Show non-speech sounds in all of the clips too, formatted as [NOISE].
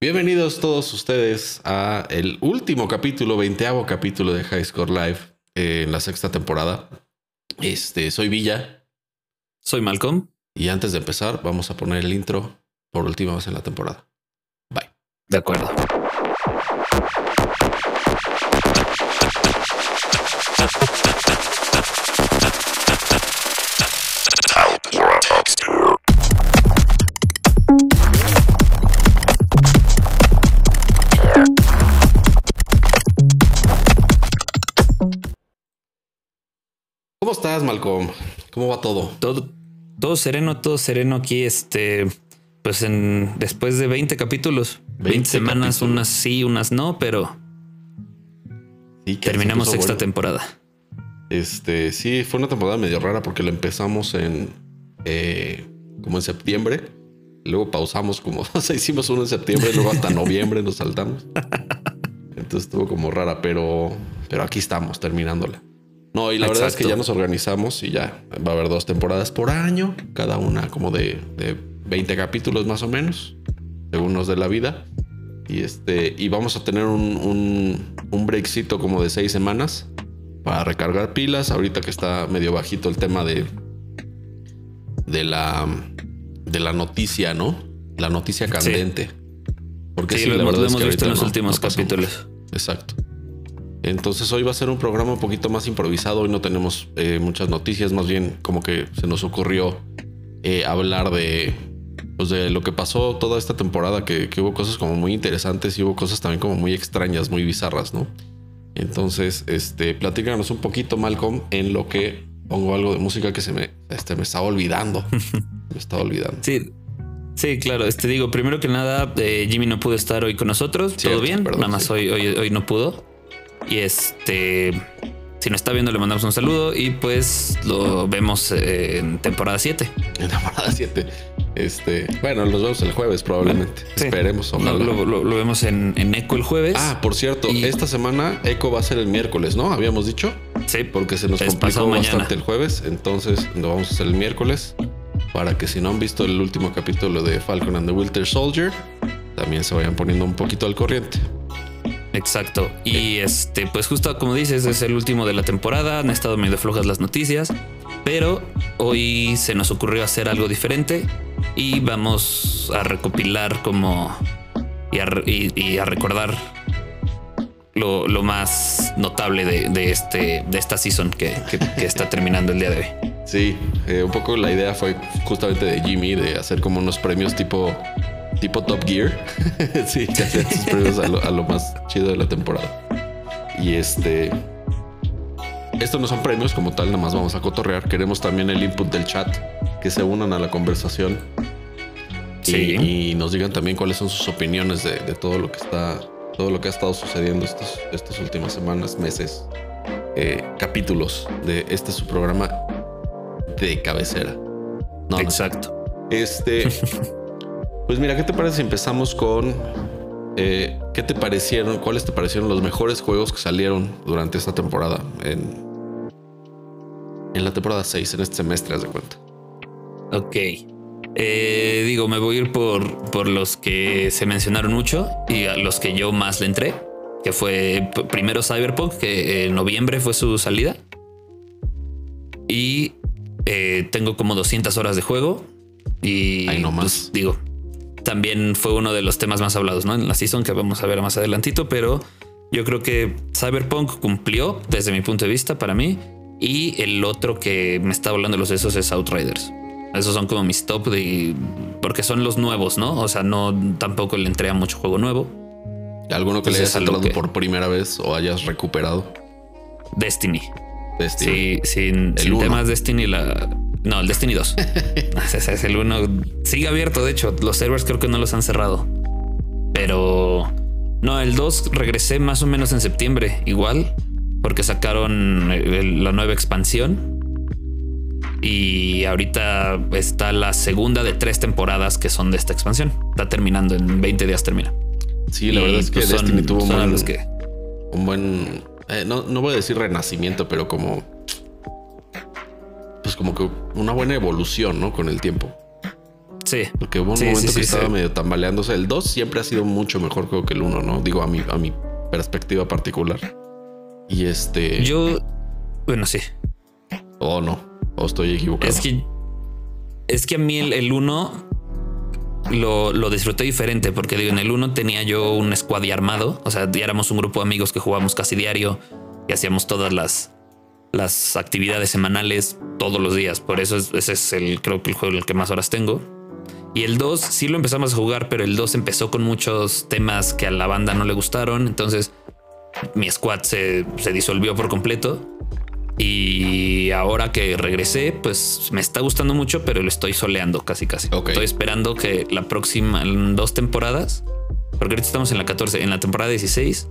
Bienvenidos todos ustedes a el último capítulo, veinteavo capítulo de High Score Live eh, en la sexta temporada. Este, soy Villa. Soy Malcolm. Y antes de empezar, vamos a poner el intro por última vez en la temporada. Bye. De acuerdo. ¿Cómo estás, Malcolm? ¿Cómo va todo? Todo, todo sereno, todo sereno aquí. Este, pues en después de 20 capítulos, 20, semanas, unas sí, unas no, pero terminamos sexta temporada. Este, sí, fue una temporada medio rara porque la empezamos en eh, como en septiembre. Luego pausamos como, [LAUGHS] o sea, hicimos uno en septiembre, luego hasta noviembre nos saltamos. [LAUGHS] Entonces estuvo como rara, pero, pero aquí estamos terminándola. No, y la verdad es que ya nos organizamos y ya va a haber dos temporadas por año, cada una como de, de 20 capítulos más o menos, según nos de la vida. Y este, y vamos a tener un, un, un breakcito como de seis semanas para recargar pilas. Ahorita que está medio bajito el tema de, de la de la noticia, ¿no? La noticia candente. Porque sí, lo, hemos visto en los últimos capítulos. Exacto. Entonces hoy va a ser un programa un poquito más improvisado. Hoy no tenemos eh, muchas noticias, más bien como que se nos ocurrió eh, hablar de, pues de lo que pasó toda esta temporada, que, hubo cosas como muy interesantes y hubo cosas también como muy extrañas, muy bizarras, ¿no? Entonces, este, platícanos un poquito, Malcolm, en lo que pongo algo de música que se me, este, me estaba olvidando. [LAUGHS] me estaba olvidando. Sí, Sí, claro. Este digo, primero que nada, eh, Jimmy no pudo estar hoy con nosotros. Todo bien. nada más hoy, hoy, hoy no pudo. Y este, si no está viendo, le mandamos un saludo y pues lo vemos en temporada 7. En temporada 7. Este, bueno, los vemos el jueves probablemente. Esperemos. Lo, vemos en, en, Eco el jueves. Ah, por cierto, esta semana Eco va a ser el miércoles, ¿no? Habíamos dicho. Sí. Porque se nos complicó bastante el jueves. Entonces lo vamos a hacer el miércoles. Para que si no han visto el último capítulo de Falcon and the Winter Soldier, también se vayan poniendo un poquito al corriente. Exacto. Y este, pues justo como dices, es el último de la temporada. Han estado medio flojas las noticias. Pero hoy se nos ocurrió hacer algo diferente y vamos a recopilar como y a, recordar lo, más notable de, este, de esta season que, está terminando el día de hoy. Sí, eh, un poco la idea fue justamente de Jimmy de hacer como unos premios tipo tipo Top Gear. [LAUGHS] sí, que sus premios a lo, más chido de la temporada. Y este. Estos no son premios como tal, nada más vamos a cotorrear. Queremos también el input del chat, que se unan a la conversación. Y, nos digan también cuáles son sus opiniones de, todo lo que está, todo lo que ha estado sucediendo estos, estas últimas semanas, meses, eh, capítulos de este su programa de cabecera. No, Exacto. Este. [LAUGHS] Pues mira, ¿qué te parece si empezamos con eh, qué te parecieron, cuáles te parecieron los mejores juegos que salieron durante esta temporada en, en la temporada 6, en este semestre, haz de cuenta? Ok. Eh, digo, me voy a ir por, por los que se mencionaron mucho y a los que yo más le entré, que fue primero Cyberpunk, que en noviembre fue su salida. Y eh, tengo como 200 horas de juego. Y no más. Pues, digo, también fue uno de los temas más hablados ¿no? en la season que vamos a ver más adelantito, pero yo creo que Cyberpunk cumplió desde mi punto de vista para mí y el otro que me está hablando de los esos es Outriders. Esos son como mis top de porque son los nuevos, ¿no? O sea, no tampoco le entré a mucho juego nuevo. ¿Alguno que le hayas entrado por primera vez o hayas recuperado? Destiny. Destiny. Sí, sin, sin temas Destiny la no, el Destiny 2. [LAUGHS] Ese es el uno. Sigue abierto, de hecho. Los servers creo que no los han cerrado. Pero. No, el 2 regresé más o menos en septiembre, igual. Porque sacaron la nueva expansión. Y ahorita está la segunda de tres temporadas que son de esta expansión. Está terminando, en 20 días termina. Sí, la verdad es que pues Destiny tuvo un buen, que... un buen eh, no, no voy a decir renacimiento, pero como pues como que una buena evolución, ¿no? Con el tiempo. Sí. Porque hubo un momento que estaba medio tambaleándose. El 2 siempre ha sido mucho mejor juego que el 1, ¿no? Digo, a mi, a mi perspectiva particular. Y este. Yo. Bueno, sí. O no. O estoy equivocado. Es que. Es que a mí el 1 lo, lo, disfruté diferente porque digo, en el 1 tenía yo un squad armado. O sea, éramos un grupo de amigos que jugábamos casi diario y hacíamos todas las, las actividades semanales todos los días. Por eso ese es el, creo que el juego el que más horas tengo. Y el 2 sí lo empezamos a jugar, pero el 2 empezó con muchos temas que a la banda no le gustaron. Entonces mi squad se, se disolvió por completo. Y ahora que regresé, pues me está gustando mucho, pero lo estoy soleando casi casi. Estoy esperando que la próxima, en dos temporadas, porque ahorita estamos en la 14, en la temporada 16,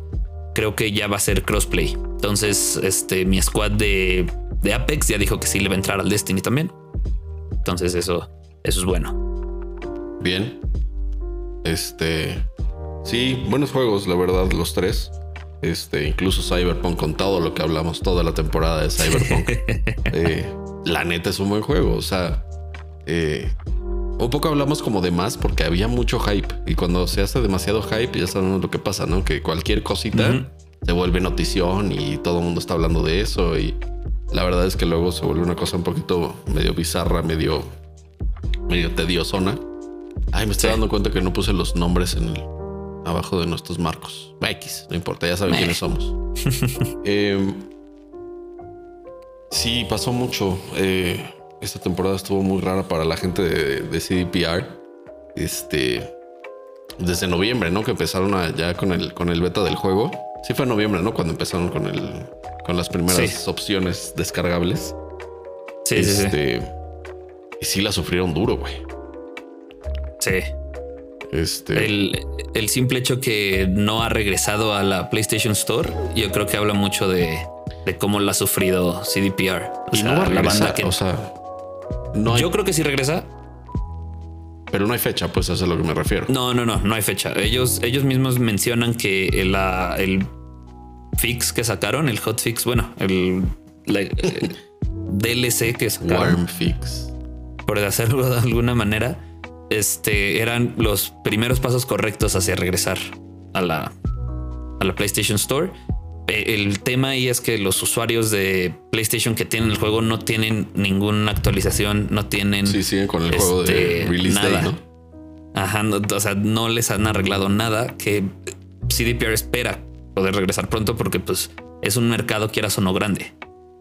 creo que ya va a ser crossplay. Entonces, este, mi squad de, de Apex ya dijo que sí le va a entrar al Destiny también. Entonces, eso, eso es bueno. Bien. Este. Sí, buenos juegos, la verdad, los tres. Este, incluso Cyberpunk con todo lo que hablamos toda la temporada de Cyberpunk. [LAUGHS] Eh, la neta es un buen juego. O sea, eh, un poco hablamos como de más porque había mucho hype. Y cuando se hace demasiado hype, ya sabemos lo que pasa, ¿no? Que cualquier cosita se vuelve notición y todo el mundo está hablando de eso. Y la verdad es que luego se vuelve una cosa un poquito medio bizarra, medio, medio tediosona. Ay, me estoy dando cuenta que no puse los nombres en el, abajo de nuestros marcos. X, no importa, ya saben quiénes somos. [LAUGHS] Em, sí, pasó mucho. Eh, esta temporada estuvo muy rara para la gente de, CDPR. Este, desde noviembre, ¿no? Que empezaron ya con el, con el beta del juego. Sí fue en noviembre, ¿no? Cuando empezaron con el, con las primeras opciones descargables. Sí, sí, sí. Este, y sí la sufrieron duro, güey. Sí. Este... El, simple hecho que no ha regresado a la PlayStation Store, yo creo que habla mucho de, cómo la ha sufrido CDPR. O y sea, no va a la banda que. O sea, no Yo creo que sí regresa. Pero no hay fecha, pues eso es a lo que me refiero. No, no, no, no hay fecha. Ellos, ellos mismos mencionan que el, el fix que sacaron, el hotfix, bueno, el, [LAUGHS] DLC que sacaron. Warm fix. Por hacerlo de alguna manera este, eran los primeros pasos correctos hacia regresar a la, a la PlayStation Store. E, el tema ahí es que los usuarios de PlayStation que tienen el juego no tienen ninguna actualización, no tienen. Sí, siguen con el juego de este, release nada. Day, ¿no? Ajá, o sea, no les han arreglado nada que CDPR espera poder regresar pronto porque pues es un mercado quieras o no grande.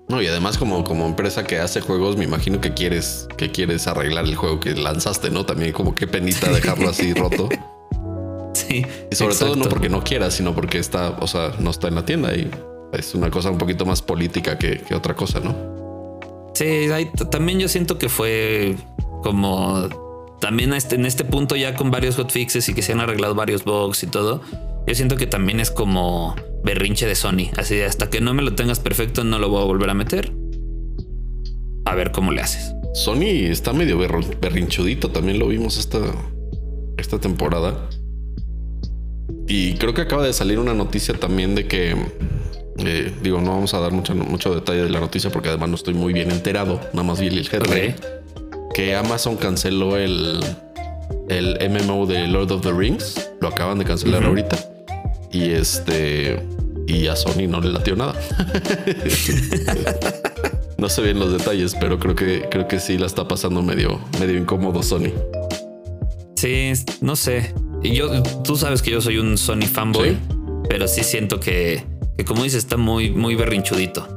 No, y además como, como empresa que hace juegos, me imagino que quieres, que quieres arreglar el juego que lanzaste, ¿no? También como qué penita dejarlo así roto. [LAUGHS] Sí. Y sobre todo no porque no quieras, sino porque está, o sea, no está en la tienda y es una cosa un poquito más política que, otra cosa, ¿no? Sí, también yo siento que fue como también este, en este punto ya con varios hotfixes y que se han arreglado varios bugs y todo. Yo siento que también es como berrinche de Sony. Así de hasta que no me lo tengas perfecto, no lo voy a volver a meter. A ver cómo le haces. Sony está medio berrinchudito. También lo vimos esta, esta temporada. Y creo que acaba de salir una noticia también de que. Eh, digo, no vamos a dar mucho, mucho detalle de la noticia porque además no estoy muy bien enterado. Nada más vi el headline. Que Amazon canceló el, el MMO de Lord of the Rings. Lo acaban de cancelar ahorita. Y este. Y a Sony no le latió nada. [LAUGHS] no sé bien los detalles, pero creo que creo que sí la está pasando medio, medio incómodo Sony. Sí, no sé. Yo, tú sabes que yo soy un Sony fanboy, pero sí siento que, que, como dices, está muy, muy berrinchudito.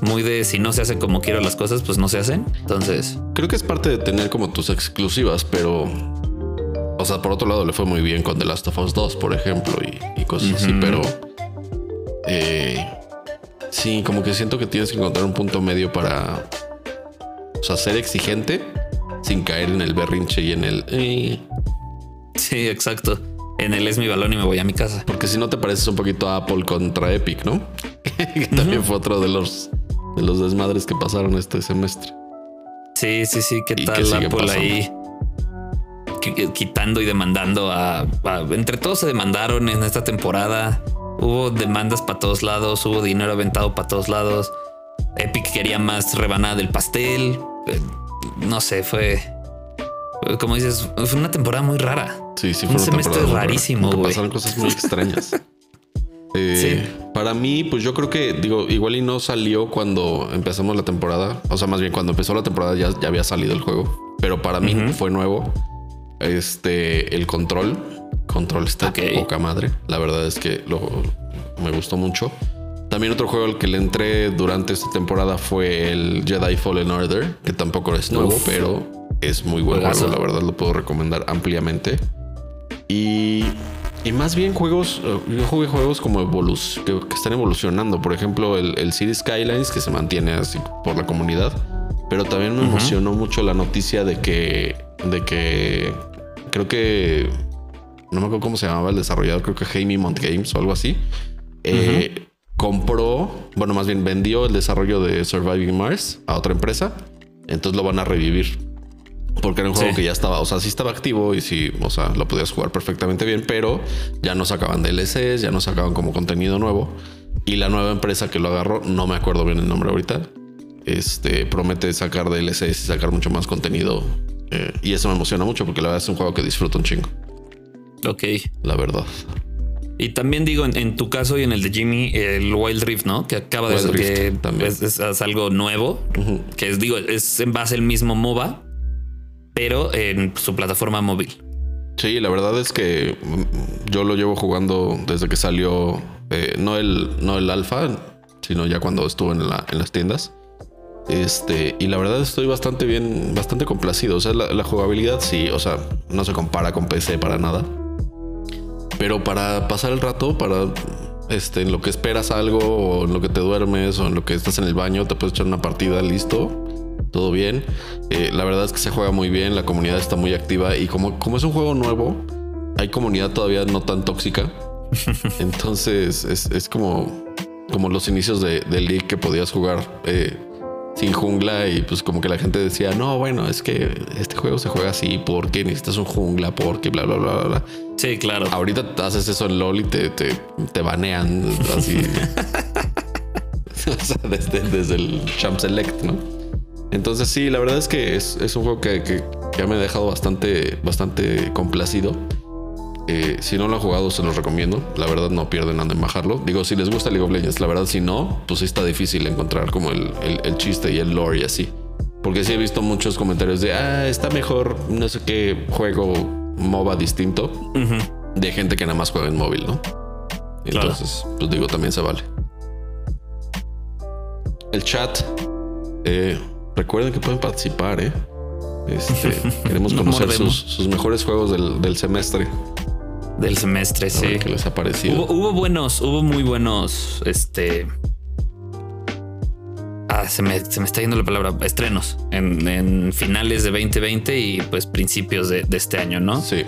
Muy de si no se hacen como quiero las cosas, pues no se hacen. Entonces. Creo que es parte de tener como tus exclusivas, pero o sea, por otro lado le fue muy bien con The Last of Us 2, por ejemplo, y, cosas así, pero eh, sí, como que siento que tienes que encontrar un punto medio para, o sea, ser exigente sin caer en el berrinche y en el... Eh. Sí, exacto. En el es mi balón y me voy a mi casa. Porque si no te pareces un poquito a Apple contra Epic, ¿no? [LAUGHS] que también fue otro de los, de los desmadres que pasaron este semestre. Sí, sí, sí. ¿Qué tal Apple ahí? quitando y demandando a, Entre todos se demandaron en esta temporada. Hubo demandas para todos lados, hubo dinero aventado para todos lados. Epic quería más rebanada del pastel. Eh, no sé, fue. como dices, fue una temporada muy rara. Sí, sí, fue un semestre rarísimo, güey. Pasaron cosas muy extrañas. [LAUGHS] Eh, para mí, pues yo creo que, digo, igual y no salió cuando empezamos la temporada. O sea, más bien cuando empezó la temporada ya, ya había salido el juego. Pero para mí fue nuevo. Este, el control. Control está poca madre. La verdad es que lo, me gustó mucho. También otro juego al que le entré durante esta temporada fue el Jedi Fallen Order, que tampoco es nuevo, pero es muy buen juego. La verdad lo puedo recomendar ampliamente. Y y más bien juegos, eh, yo jugué juegos como que, están evolucionando. Por ejemplo, el, el City Skylines que se mantiene así por la comunidad. Pero también me emocionó mucho la noticia de que, de que creo que no me acuerdo cómo se llamaba el desarrollador, creo que Jamie Mont Games o algo así. Eh, compró, bueno, más bien vendió el desarrollo de Surviving Mars a otra empresa. Entonces lo van a revivir. Porque era un juego que ya estaba, o sea, sí estaba activo y sí, o sea, lo podías jugar perfectamente bien, pero ya no sacaban DLCs, ya no sacaban como contenido nuevo. Y la nueva empresa que lo agarró, no me acuerdo bien el nombre ahorita, este promete sacar DLCs y sacar mucho más contenido. Eh, y eso me emociona mucho porque la verdad es un juego que disfruto un chingo. Ok. La verdad. Y también digo, en, tu caso y en el de Jimmy, el Wild Rift, ¿no? Que acaba de ser que es, algo nuevo, que es, digo, es en base al mismo MOBA, pero en su plataforma móvil. Sí, la verdad es que mm, yo lo llevo jugando desde que salió, eh, no el, no el alfa, sino ya cuando estuvo en, la, en las tiendas. Este, y la verdad estoy bastante bien, bastante complacido. O sea, la, jugabilidad sí, o sea, no se compara con PC para nada. Pero para pasar el rato, para este, en lo que esperas algo, o en lo que te duermes, o en lo que estás en el baño, te puedes echar una partida, listo todo bien. Eh, la verdad es que se juega muy bien, la comunidad está muy activa y como, como es un juego nuevo, hay comunidad todavía no tan tóxica. [LAUGHS] Entonces es, como, como los inicios de, de League que podías jugar eh, sin jungla y pues como que la gente decía, no, bueno, es que este juego se juega así porque necesitas un jungla, porque bla, bla, bla, bla. Sí, claro. Ahorita haces eso en LOL y te, te, banean así. [LAUGHS] [LAUGHS] o sea, desde, desde el Champ Select, ¿no? Entonces sí, la verdad es que es, un juego que, que, ya me ha dejado bastante, bastante complacido. Eh, si no lo han jugado, se los recomiendo. La verdad, no pierden nada en bajarlo. Digo, si les gusta League of Legends, la verdad, si no, pues sí está difícil encontrar como el, chiste y el lore y así. Porque sí he visto muchos comentarios de, ah, está mejor, no sé qué juego MOBA distinto de gente que nada más juega en móvil, ¿no? Entonces, pues digo, también se vale. El chat. Eh, Recuerden que pueden participar, ¿eh? Este, [LAUGHS] queremos conocer sus, mejores juegos del, semestre. Del semestre, sí. Que les ha parecido. Hubo, buenos, hubo muy buenos, este... Ah, se me, está yendo la palabra, estrenos en, finales de 2020 y pues principios de, este año, ¿no? Sí.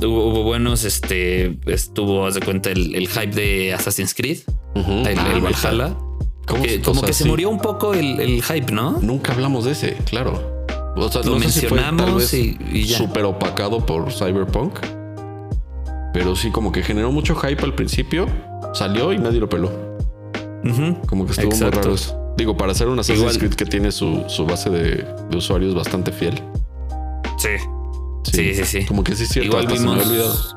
Hubo, buenos, este, estuvo, haz de cuenta, el, hype de Assassin's Creed, el, el ah, Valhalla como que se murió un poco el, hype, ¿no? Nunca hablamos de ese, claro. O sea, Lo mencionamos y, ya. Súper opacado por Cyberpunk. Pero sí, como que generó mucho hype al principio. Salió y nadie lo peló. Como que estuvo muy raro eso. Digo, para hacer un Assassin's Creed que tiene su, base de, usuarios bastante fiel. Sí. Sí, sí, sí. Como que sí es cierto. Igual vimos,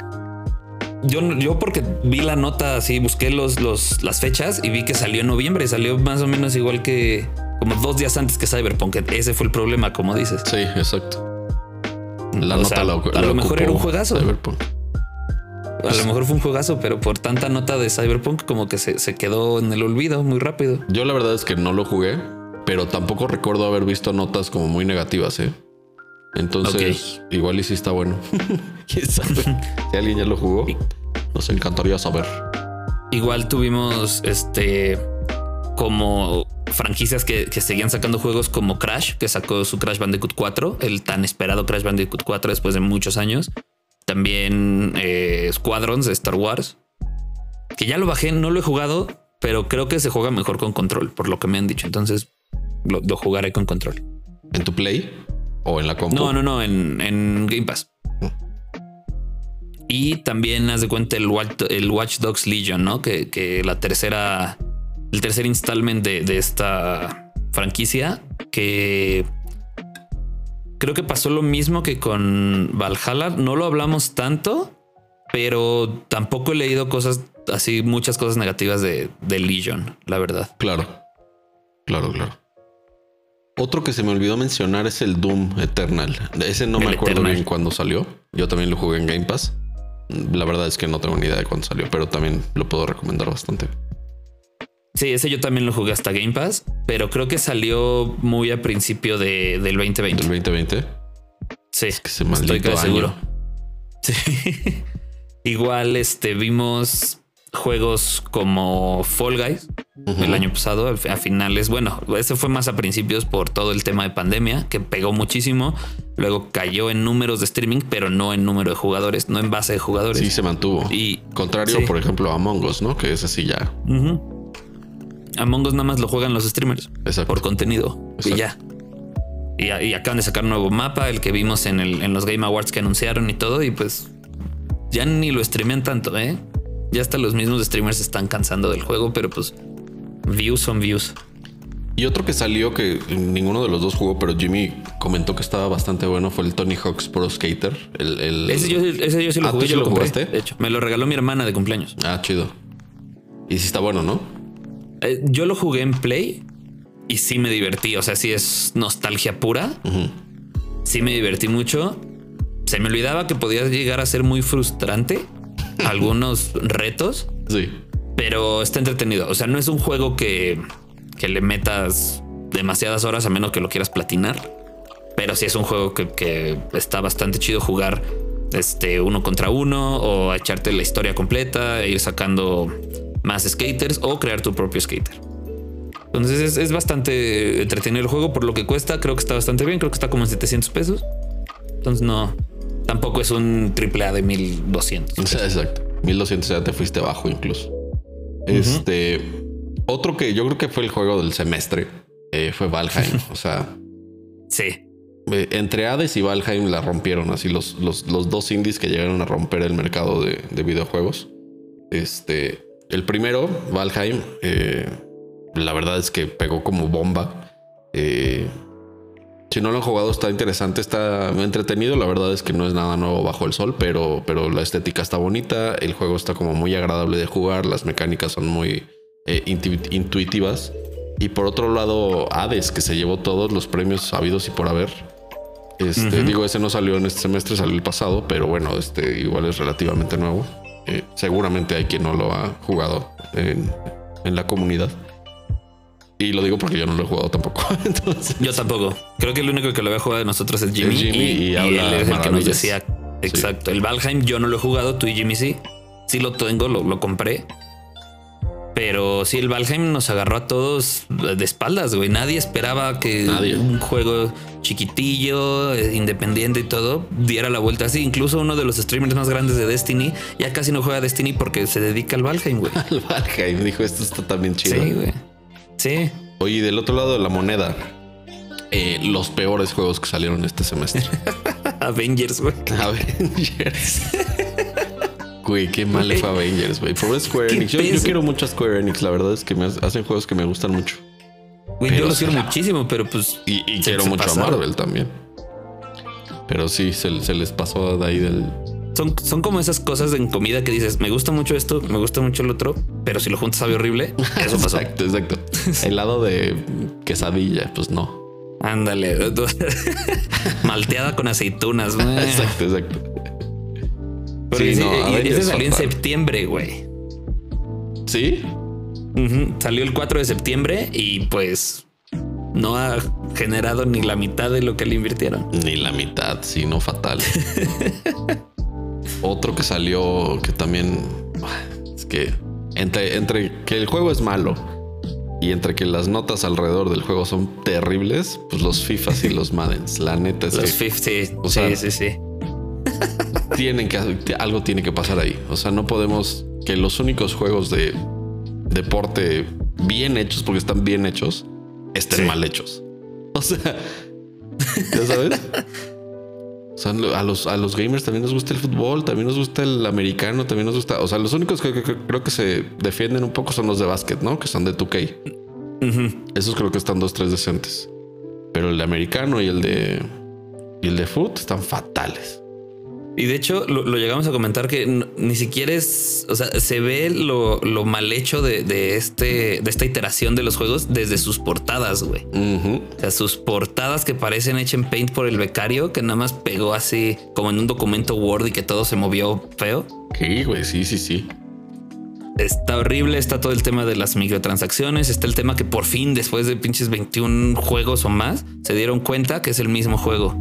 yo, porque vi la nota así, busqué los, los, las fechas y vi que salió en noviembre. Salió más o menos igual que como dos días antes que Cyberpunk. Ese fue el problema, como dices. Sí, exacto. La nota a lo mejor era un juegazo. Cyberpunk. A lo mejor fue un juegazo, pero por tanta nota de Cyberpunk como que se, se quedó en el olvido muy rápido. Yo la verdad es que no lo jugué, pero tampoco recuerdo haber visto notas como muy negativas, ¿eh? Entonces, igual y si está bueno. [LAUGHS] ¿Quién sabe? si alguien ya lo jugó, nos encantaría saber. Igual tuvimos este como franquicias que, seguían sacando juegos como Crash, que sacó su Crash Bandicoot 4, el tan esperado Crash Bandicoot 4 después de muchos años. También eh, Squadrons de Star Wars, que ya lo bajé, no lo he jugado, pero creo que se juega mejor con control, por lo que me han dicho. Entonces lo, lo jugaré con control. ¿En tu play? ¿O en la compu? No, no, no, en, Game Pass. Mm. Y también haz de cuenta el Watch, el Watch Dogs Legion, ¿no? Que, la tercera, el tercer installment de, esta franquicia que creo que pasó lo mismo que con Valhalla. No lo hablamos tanto, pero tampoco he leído cosas así, muchas cosas negativas de, de Legion, la verdad. Claro, claro, claro. Otro que se me olvidó mencionar es el Doom Eternal. Ese no me acuerdo bien cuándo salió. Yo también lo jugué en Game Pass. La verdad es que no tengo ni idea de cuándo salió, pero también lo puedo recomendar bastante. Sí, ese yo también lo jugué hasta Game Pass, pero creo que salió muy a principio de, del 2020. ¿Del 2020? Sí, es que se estoy casi seguro. [LAUGHS] Sí. Igual este, vimos juegos como Fall Guys el año pasado, a finales. Bueno, ese fue más a principios por todo el tema de pandemia, que pegó muchísimo. Luego cayó en números de streaming, pero no en número de jugadores, no en base de jugadores. Sí, se mantuvo. Y contrario, por ejemplo, a Among Us, ¿no? Que es así ya. Among Us nada más lo juegan los streamers por contenido y ya. Y, acaban de sacar un nuevo mapa, el que vimos en, el, en los Game Awards que anunciaron y todo. Y pues ya ni lo streamean tanto, ¿eh? Ya hasta los mismos streamers están cansando del juego, pero pues views son views. Y otro que salió que ninguno de los dos jugó, pero Jimmy comentó que estaba bastante bueno fue el Tony Hawk's Pro Skater. El, Ese, yo, sí lo ah, jugué. yo lo, jugaste? De hecho, me lo regaló mi hermana de cumpleaños. Ah, chido. Y sí está bueno, ¿no? Eh, yo lo jugué en Play y sí me divertí. O sea, sí es nostalgia pura. Sí me divertí mucho. Se me olvidaba que podía llegar a ser muy frustrante algunos retos. Sí. Pero está entretenido. O sea, no es un juego que, que le metas demasiadas horas a menos que lo quieras platinar. Pero sí es un juego que, que está bastante chido jugar este uno contra uno o echarte la historia completa e ir sacando más skaters o crear tu propio skater. Entonces es, bastante entretenido el juego por lo que cuesta. Creo que está bastante bien. Creo que está como en 700 pesos. Entonces no, tampoco es un triple A de 1200. Exacto. 1200 ya te fuiste bajo incluso. Este otro que yo creo que fue el juego del semestre eh, fue Valheim. [LAUGHS] o sea, sí. Eh, entre Hades y Valheim la rompieron así los, los, dos indies que llegaron a romper el mercado de, de videojuegos. Este, el primero, Valheim, eh, la verdad es que pegó como bomba. Eh, si no lo han jugado, está interesante, está entretenido. La verdad es que no es nada nuevo bajo el sol, pero, pero la estética está bonita. El juego está como muy agradable de jugar. Las mecánicas son muy eh, intuitivas. Y por otro lado, Hades, que se llevó todos los premios habidos y por haber. Este, Digo, ese no salió en este semestre, salió el pasado, pero bueno, este igual es relativamente nuevo. Eh, seguramente hay quien no lo ha jugado en, la comunidad. Y lo digo porque yo no lo he jugado tampoco. [LAUGHS] Yo tampoco. Creo que el único que lo había jugado de nosotros es Jimmy. y, él es el que nos decía. Exacto. El Valheim yo no lo he jugado, tú y Jimmy sí. Sí lo tengo, lo, lo compré. Pero sí, el Valheim nos agarró a todos de espaldas, güey. Nadie esperaba que un juego chiquitillo, eh, independiente y todo, diera la vuelta así. Incluso uno de los streamers más grandes de Destiny ya casi no juega Destiny porque se dedica al Valheim, güey. [LAUGHS] Al Valheim, dijo, esto está también chido. Sí, güey. Sí. Oye, del otro lado de la moneda, eh, los peores juegos que salieron este semestre. [LAUGHS] Avengers, güey. Avengers. Güey, qué mal le fue Avengers, güey. Pobre Square Enix. Yo, quiero mucho a Square Enix. La verdad es que me hacen juegos que me gustan mucho. Güey, yo los quiero muchísimo, pero pues. Y, quiero mucho a Marvel también. Pero sí, se, les pasó de ahí del. Son, son como esas cosas en comida que dices, me gusta mucho esto, me gusta mucho el otro, pero si lo juntas sabe horrible. Eso pasó. exacto, exacto. El lado de quesadilla, pues no. Ándale. [LAUGHS] Malteada con aceitunas. exacto, exacto sí, no, y ese salió en septiembre, güey. ¿Sí? Salió el 4 de septiembre y pues no ha generado ni la mitad de lo que le invirtieron. Ni la mitad, sino fatal. [LAUGHS] Otro que salió que también es que entre, entre que el juego es malo y entre que las notas alrededor del juego son terribles, pues los FIFAs y los Maddens, la neta es los que, sí, sí, sí, sí tienen que algo tiene que pasar ahí. O sea, no podemos que los únicos juegos de deporte bien hechos, porque están bien hechos, estén mal hechos. O sea, ya sabes. [LAUGHS] O sea, a los, a los gamers también nos gusta el fútbol, también nos gusta el americano, también nos gusta. O sea, los únicos que, creo que se defienden un poco son los de básquet, ¿no? Que son de 2K. Esos creo que están dos, tres decentes. Pero el de americano y el de y el de foot están fatales. Y de hecho lo, llegamos a comentar que ni siquiera es, o sea, se ve lo, mal hecho de, este, de esta iteración de los juegos desde sus portadas, güey. O sea, sus portadas que parecen hechas en Paint por el becario, que nada más pegó así como en un documento Word y que todo se movió feo. Sí, güey, sí, sí, sí. Está horrible, está todo el tema de las microtransacciones, está el tema que por fin, después de pinches 21 juegos o más, se dieron cuenta que es el mismo juego.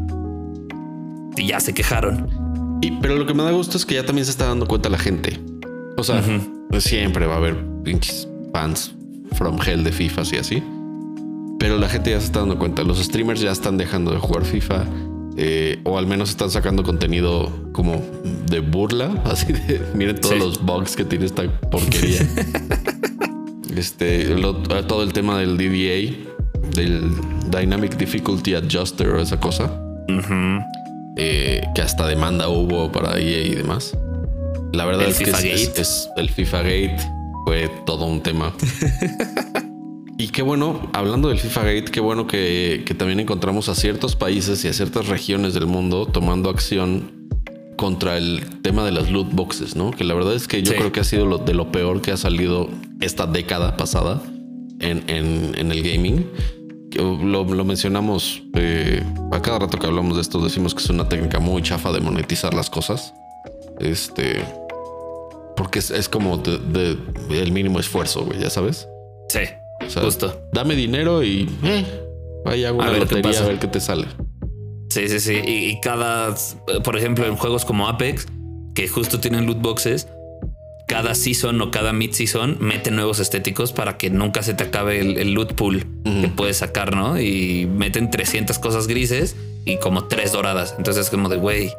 Y ya se quejaron pero lo que me da gusto es que ya también se está dando cuenta la gente. O sea, siempre va a haber pinches fans from hell de FIFA y así. Pero la gente ya se está dando cuenta. Los streamers ya están dejando de jugar FIFA. Eh, o al menos están sacando contenido como de burla. [LAUGHS] Así de miren todos los bugs que tiene esta porquería. [LAUGHS] este, todo el tema del DDA, del Dynamic Difficulty Adjuster o esa cosa. Eh, que hasta demanda hubo para EA y demás. La verdad es que es, el FIFA Gate fue todo un tema. [LAUGHS] y qué bueno, hablando del FIFA Gate, qué bueno que, también encontramos a ciertos países y a ciertas regiones del mundo tomando acción contra el tema de las loot boxes, ¿no? Que la verdad es que yo creo que ha sido lo, de lo peor que ha salido esta década pasada en, en el gaming lo, mencionamos eh, a cada rato que hablamos de esto, decimos que es una técnica muy chafa de monetizar las cosas. Este, porque es, como de, el mínimo esfuerzo, güey, ya sabes. Sí, justo. Dame dinero y eh, vaya a una lotería a ver qué te sale. Sí, sí, sí. y, cada, por ejemplo, en juegos como Apex, que justo tienen loot boxes, cada season o cada mid-season mete nuevos estéticos para que nunca se te acabe el, loot pool que puedes sacar, ¿no? Y meten 300 cosas grises y como tres doradas. Entonces es como de, güey,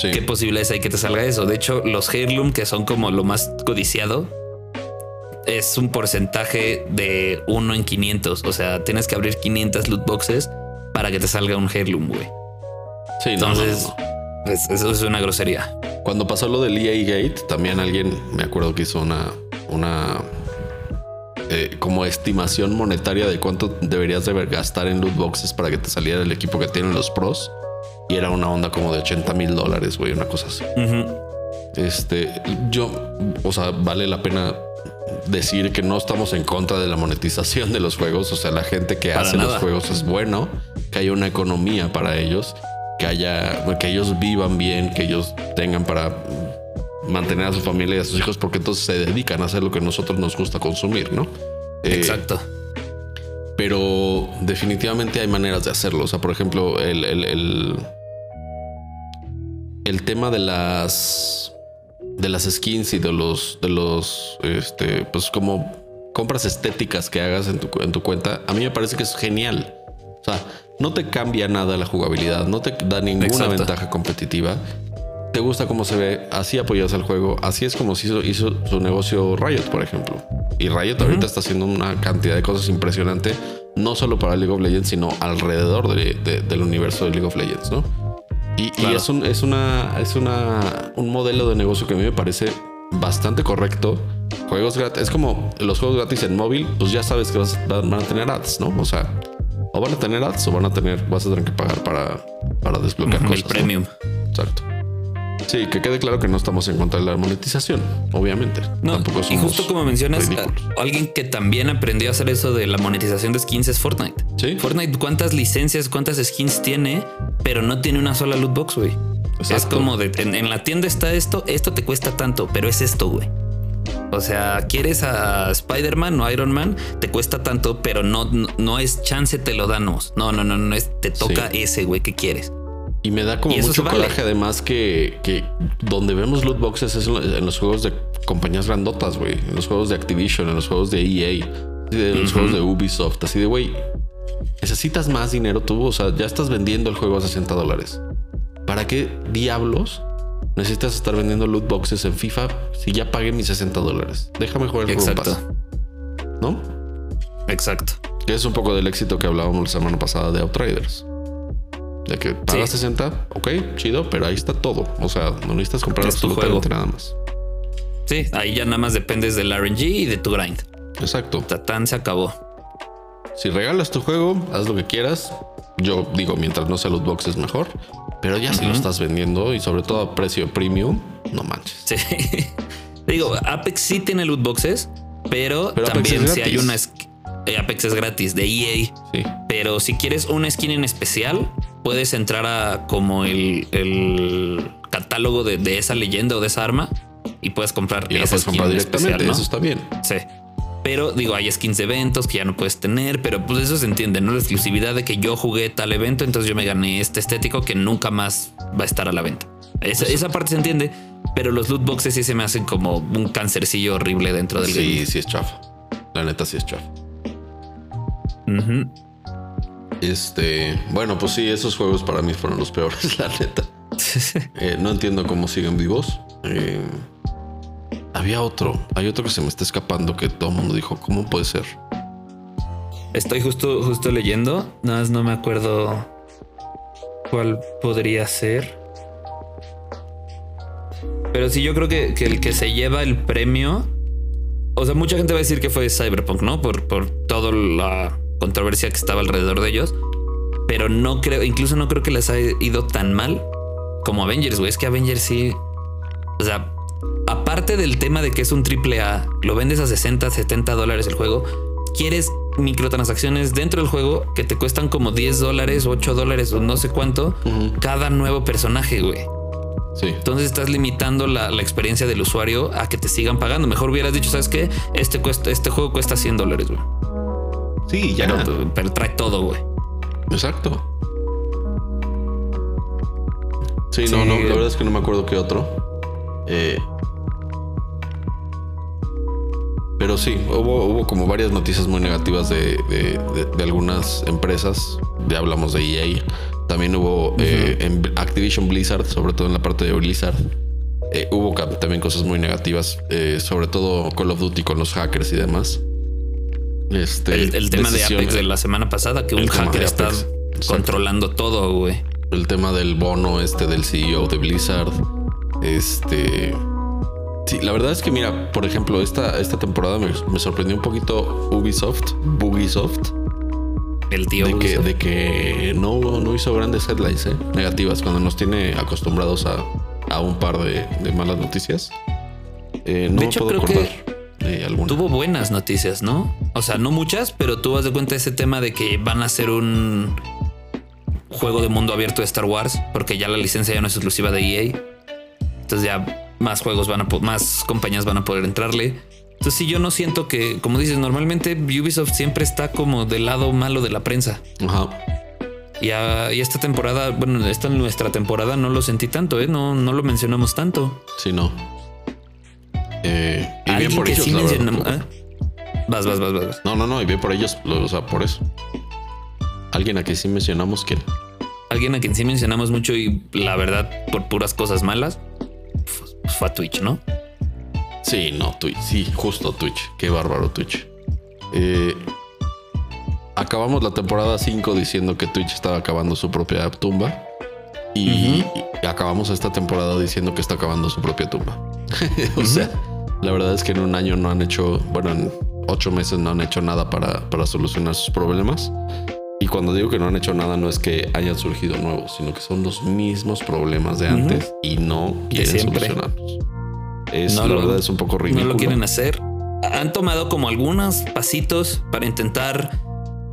¿qué posibilidades hay que te salga eso? De hecho, los Heirloom, que son como lo más codiciado, es un porcentaje de 1 en 500. O sea, tienes que abrir 500 loot boxes para que te salga un Heirloom, güey. Sí, Entonces, eso es una grosería. Cuando pasó lo del EA Gate, también alguien, me acuerdo que hizo una, una eh, como estimación monetaria de cuánto deberías de gastar en loot boxes para que te saliera el equipo que tienen los pros. Y era una onda como de 80 mil dólares, güey, una cosa así. Este, yo, o sea, vale la pena decir que no estamos en contra de la monetización de los juegos. O sea, la gente que hace los juegos es bueno, que haya una economía para ellos que haya, que ellos vivan bien, que ellos tengan para mantener a su familia y a sus hijos, porque entonces se dedican a hacer lo que nosotros nos gusta consumir, ¿no? Eh, Exacto. Pero definitivamente hay maneras de hacerlo. O sea, por ejemplo, el, el, el, tema de las de las skins y de los de los este pues como compras estéticas que hagas en tu, en tu cuenta, a mí me parece que es genial. O sea, no te cambia nada la jugabilidad, no te da ninguna ventaja competitiva. Te gusta cómo se ve, así apoyas al juego, así es como hizo, hizo su negocio Riot, por ejemplo. Y Riot ahorita está haciendo una cantidad de cosas impresionante, no solo para League of Legends, sino alrededor del universo de League of Legends, ¿no? Y, es, un, es, una, es una, un modelo de negocio que a mí me parece bastante correcto. Juegos gratis, es como los juegos gratis en móvil, pues ya sabes que van a tener ads, ¿no? O sea, o van a tener ads o van a tener, vas a tener que pagar para, para desbloquear cosas. El premium. Exacto. Sí, que quede claro que no estamos en contra de la monetización, obviamente. No, y justo como mencionas, alguien que también aprendió a hacer eso de la monetización de skins es Fortnite. Sí. Fortnite, ¿cuántas licencias, cuántas skins tiene? Pero no tiene una sola loot box, güey. Es como de en, la tienda está esto, esto te cuesta tanto, pero es esto, güey. O sea, quieres a Spider-Man o Iron Man, te cuesta tanto, pero no, no, es chance, te lo danos. No, no, no, no es, te toca ese güey que quieres. Y me da como mucho coraje, además, que, que, donde vemos loot boxes es en los juegos de compañías grandotas, güey. En los juegos de Activision, en los juegos de EA, en los juegos de Ubisoft. Así de, güey, necesitas más dinero tú. O sea, ya estás vendiendo el juego a 60 dólares. ¿Para qué diablos necesitas estar vendiendo loot boxes en FIFA si ya pagué mis 60 dólares. Déjame jugar el Exacto. ¿No? Exacto. Que es un poco del éxito que hablábamos la semana pasada de Outriders. De que pagas 60, ok, chido, pero ahí está todo. O sea, no necesitas comprar absolutamente nada más. Sí, ahí ya nada más dependes del RNG y de tu grind. Exacto. Tatán se acabó. Si regalas tu juego, haz lo que quieras. Yo digo, mientras no sea loot box es mejor. Pero ya si lo estás vendiendo y sobre todo a precio premium, no manches. Sí. [LAUGHS] digo, Apex sí tiene loot boxes, pero, también si hay una eh, Apex es gratis de EA. Sí. Pero si quieres una skin en especial, puedes entrar a como el, catálogo de, esa leyenda o de esa arma y puedes comprar y esa skin directamente. Eso está bien. Sí. Pero digo, hay skins de eventos que ya no puedes tener, pero pues eso se entiende, ¿no? La exclusividad de que yo jugué tal evento, entonces yo me gané este estético que nunca más va a estar a la venta. Esa, esa parte se entiende, pero los loot boxes sí se me hacen como un cancercillo horrible dentro del Sí, sí es chafa. La neta sí es chafa. Este, bueno, pues sí, esos juegos para mí fueron los peores, [LAUGHS] la neta. [LAUGHS] Eh, no entiendo cómo siguen vivos. Eh, había otro, hay otro que se me está escapando que todo el mundo dijo, ¿cómo puede ser? Estoy justo, justo leyendo, nada más no me acuerdo cuál podría ser. Pero sí, yo creo que, el que se lleva el premio. O sea, mucha gente va a decir que fue Cyberpunk, ¿no? Por, por toda la controversia que estaba alrededor de ellos. Pero no creo, incluso no creo que les haya ido tan mal como Avengers, güey. Es que Avengers sí. O sea, aparte del tema de que es un triple A, lo vendes a 60, 70 dólares el juego. Quieres microtransacciones dentro del juego que te cuestan como 10 dólares, 8 dólares o no sé cuánto cada nuevo personaje, güey. Entonces estás limitando la, experiencia del usuario a que te sigan pagando. Mejor hubieras dicho, ¿sabes qué? Este, cuesta, este juego cuesta 100 dólares, güey. Sí, ya. Pero, trae todo, güey. Exacto. Sí, no, no, la verdad es que no me acuerdo qué otro. Eh, pero sí, hubo, hubo como varias noticias muy negativas de, de algunas empresas. Ya hablamos de EA, también hubo eh, en Activision Blizzard, sobre todo en la parte de Blizzard. Eh, hubo también cosas muy negativas, eh, sobre todo Call of Duty con los hackers y demás. Este, el, tema de Apex de la semana pasada, que un hacker está controlando todo, güey. El tema del bono este del CEO de Blizzard. Este. Sí, la verdad es que, mira, por ejemplo, esta, esta temporada me, me sorprendió un poquito Ubisoft, Bugisoft el tío. De que, de que, no, no hizo grandes headlines ¿eh? negativas cuando nos tiene acostumbrados a, a un par de, malas noticias. Eh, no de hecho, creo que tuvo buenas noticias, ¿no? O sea, no muchas, pero tú vas de cuenta ese tema de que van a hacer un juego de mundo abierto de Star Wars, porque ya la licencia ya no es exclusiva de EA. Entonces ya más juegos van a más compañías van a poder entrarle. Entonces sí, yo no siento que, como dices, normalmente Ubisoft siempre está como del lado malo de la prensa. Ajá. Y, esta temporada, bueno, esta nuestra temporada no lo sentí tanto, ¿eh? No, no lo mencionamos tanto. Sí, no. Eh, y bien por ellos, ¿eh? Vas, vas, vas, vas. No, no, no, y bien por ellos, o sea, por eso. Alguien a quien sí mencionamos, ¿quién? Alguien a quien sí mencionamos mucho y la verdad, por puras cosas malas, fue a Twitch, ¿no? Sí, no, Twitch. Sí, justo Twitch. Qué bárbaro Twitch. Eh, acabamos la temporada 5 diciendo que Twitch estaba acabando su propia tumba. Y, acabamos esta temporada diciendo que está acabando su propia tumba. [LAUGHS] o sea, la verdad es que en un año no han hecho, bueno, en ocho meses no han hecho nada para, para solucionar sus problemas. Y cuando digo que no han hecho nada, no es que hayan surgido nuevos, sino que son los mismos problemas de antes y no quieren solucionarlos. Es, la verdad es un poco ridículo. No lo quieren hacer. Han tomado como algunos pasitos para intentar,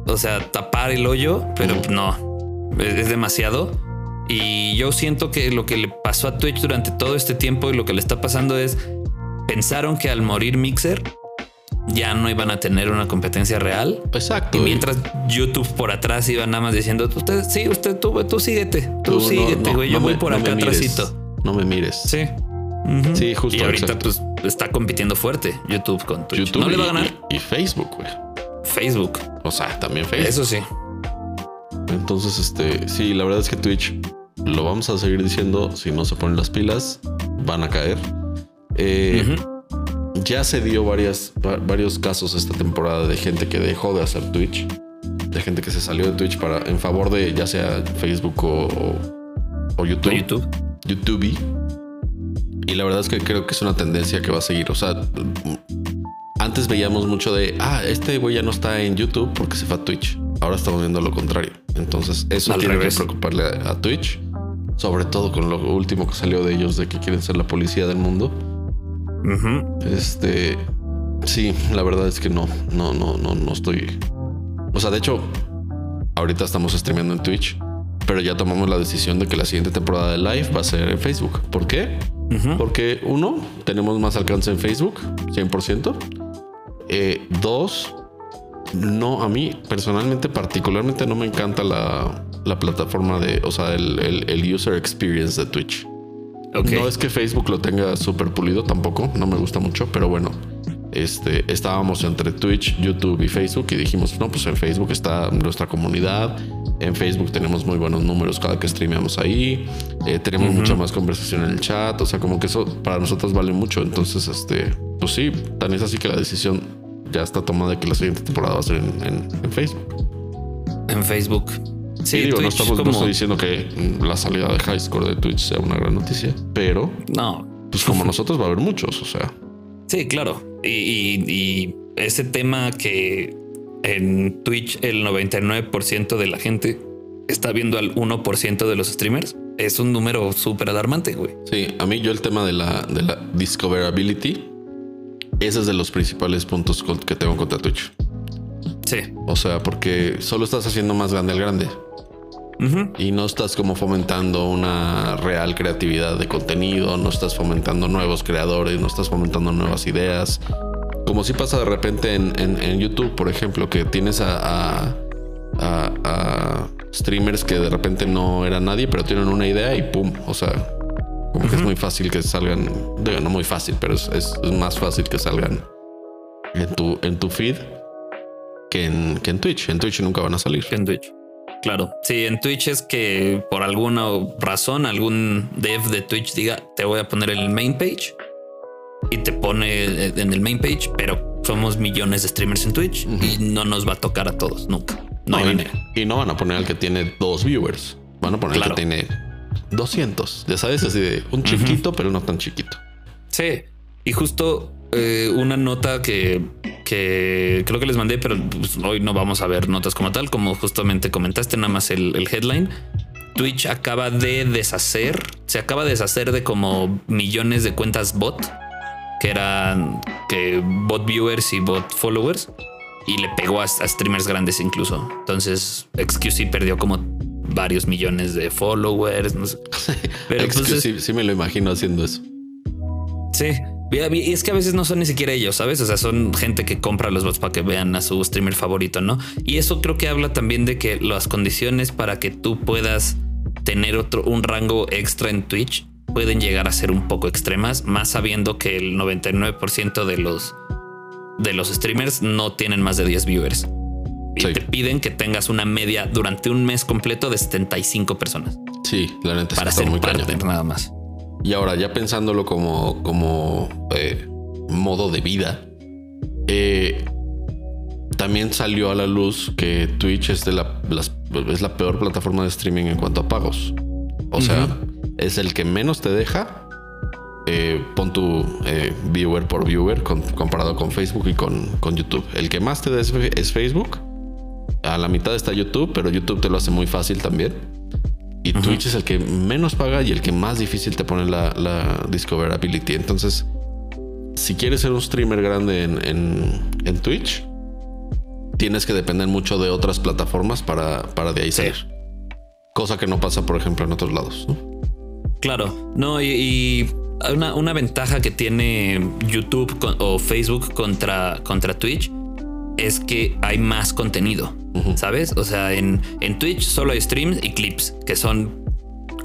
o sea, tapar el hoyo, pero no, es demasiado. Y yo siento que lo que le pasó a Twitch durante todo este tiempo y lo que le está pasando es, pensaron que al morir Mixer ya no iban a tener una competencia real. Exacto. Y mientras YouTube por atrás iba nada más diciendo, usted, sí, usted, tú, tú síguete, tú, síguete, güey, yo voy por acá atrásito. No me mires. Sí. Sí, justo. Y ahorita pues está compitiendo fuerte YouTube con Twitch. no le va a ganar. Y, Facebook, güey. Facebook. O sea, también Facebook. Eso sí. Entonces, este, sí, la verdad es que Twitch lo vamos a seguir diciendo. Si no se ponen las pilas, van a caer. Eh, ya se dio varias, varios casos esta temporada de gente que dejó de hacer Twitch, de gente que se salió de Twitch para en favor de ya sea Facebook o, o YouTube. YouTube. YouTube. Y la verdad es que creo que es una tendencia que va a seguir. O sea, antes antes veíamos mucho de, ah, este güey ya no está en YouTube porque se fue a Twitch. Ahora estamos viendo lo contrario. Entonces, eso tiene que preocuparle a, Twitch, sobre todo con lo último que salió de ellos de que quieren ser la policía del mundo. Este, sí, la verdad es que no, no, no, no, no estoy. O sea, de hecho, ahorita estamos streameando en Twitch, pero ya tomamos la decisión de que la siguiente temporada de live va a ser en Facebook. ¿Por qué? Porque uno, tenemos más alcance en Facebook, 100%. Eh, dos, no, a mí personalmente, particularmente no me encanta la, plataforma de, o sea, el, user experience de Twitch. No es que Facebook lo tenga súper pulido tampoco, no me gusta mucho, pero bueno, este, estábamos entre Twitch, YouTube y Facebook y dijimos, no, pues en Facebook está nuestra comunidad, en Facebook tenemos muy buenos números cada que streameamos ahí, eh, tenemos mucha más conversación en el chat, o sea, como que eso para nosotros vale mucho, entonces, este, pues sí, tan es así que la decisión ya está tomada de que la siguiente temporada va a ser en, Facebook. En Facebook. Sí, digo, no estamos estoy diciendo que la salida de High Score de Twitch sea una gran noticia, pero no, pues como nosotros va a haber muchos, o sea. Sí, claro. Y, ese tema que en Twitch el 99% de la gente está viendo al 1% de los streamers es un número súper alarmante, güey. Sí, a mí yo el tema de la, de la discoverability, ese es de los principales puntos que tengo contra Twitch. Sí. O sea, porque solo estás haciendo más grande el grande. Y no estás como fomentando una real creatividad de contenido, no estás fomentando nuevos creadores, no estás fomentando nuevas ideas. Como si pasa de repente en, YouTube, por ejemplo, que tienes a, a, streamers que de repente no eran nadie, pero tienen una idea y pum. O sea, como que es muy fácil que salgan. no muy fácil, pero es, es, más fácil que salgan en tu, en tu feed que en, que en Twitch. En Twitch nunca van a salir. En Twitch. Claro, sí, en Twitch es que por alguna razón algún dev de Twitch diga te voy a poner en el main page y te pone en el main page, pero somos millones de streamers en Twitch y no nos va a tocar a todos nunca. No, hay manera. Y no van a poner al que tiene dos viewers, van a poner al que tiene 200. Ya sabes, así de un chiquito, pero no tan chiquito. Sí, y justo eh, una nota que, creo que les mandé, pero pues, hoy no vamos a ver notas como tal, como justamente comentaste, nada más el, headline. Twitch acaba de deshacer, se acaba de deshacer de como millones de cuentas bot, que eran que bot viewers y bot followers, y le pegó a, streamers grandes incluso. Entonces, XQC perdió como varios millones de followers. No sé. [LAUGHS] Pero pues, sí me lo imagino haciendo eso. Sí, y es que a veces no son ni siquiera ellos, ¿sabes? O sea, son gente que compra los bots para que vean a su streamer favorito, ¿no? Y eso creo que habla también de que las condiciones para que tú puedas tener otro, un rango extra en Twitch pueden llegar a ser un poco extremas, más sabiendo que el 99% de los, de los streamers no tienen más de 10 viewers. Y te piden que tengas una media durante un mes completo de 75 personas. Sí, la neta para ser muy parte, nada más. Y ahora ya pensándolo como, como eh, modo de vida, eh, también salió a la luz que Twitch es, de la, es la peor plataforma de streaming en cuanto a pagos. O sea, es el que menos te deja. Eh, pon tu viewer por viewer comparado con Facebook y con, con, YouTube. El que más te da es Facebook. A la mitad está YouTube, pero YouTube te lo hace muy fácil también. Y Twitch es el que menos paga y el que más difícil te pone la, la discoverability. Entonces, si quieres ser un streamer grande en, Twitch, tienes que depender mucho de otras plataformas para, para de ahí salir. Cosa que no pasa, por ejemplo, en otros lados. Claro, no, y, una, una, ventaja que tiene YouTube o Facebook contra, contra Twitch es que hay más contenido, ¿sabes? O sea, en, en Twitch solo hay streams y clips, que son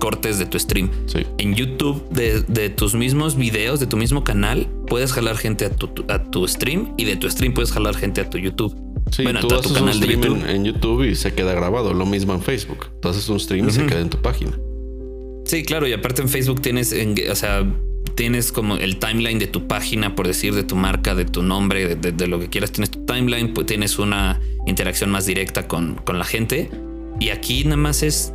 cortes de tu stream. En YouTube, de, tus mismos videos, de tu mismo canal, puedes jalar gente a tu, a tu stream y de tu stream puedes jalar gente a tu YouTube. Sí, bueno, tú a tu canal de YouTube. En, YouTube y se queda grabado. Lo mismo en Facebook. Tú haces un stream y se queda en tu página. Sí, claro. Y aparte en Facebook tienes, o sea, tienes como el timeline de tu página, por decir, de tu marca, de tu nombre, de, lo que quieras. Tienes tu timeline, pues tienes una interacción más directa con, la gente. Y aquí nada más es,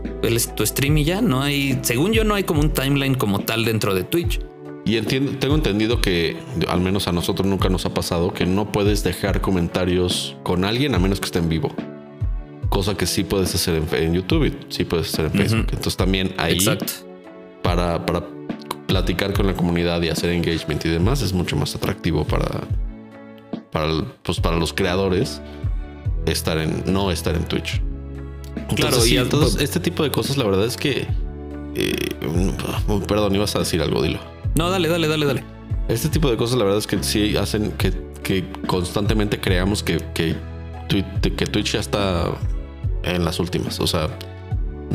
tu stream y ya no hay, según yo, no hay como un timeline como tal dentro de Twitch. Y entiendo, tengo entendido que, al menos a nosotros nunca nos ha pasado, que no puedes dejar comentarios con alguien a menos que esté en vivo. Cosa que sí puedes hacer en, YouTube y sí puedes hacer en Facebook. Entonces también ahí, para, para platicar con la comunidad y hacer engagement y demás, es mucho más atractivo para, para, pues para los creadores estar en, no estar en Twitch. claro, y entonces, este tipo de cosas, la verdad es que... Eh, perdón, ibas a decir algo, dilo. No, dale, dale, dale, dale. Este tipo de cosas, la verdad es que sí hacen que, constantemente creamos que, que, Twitch ya está en las últimas. O sea,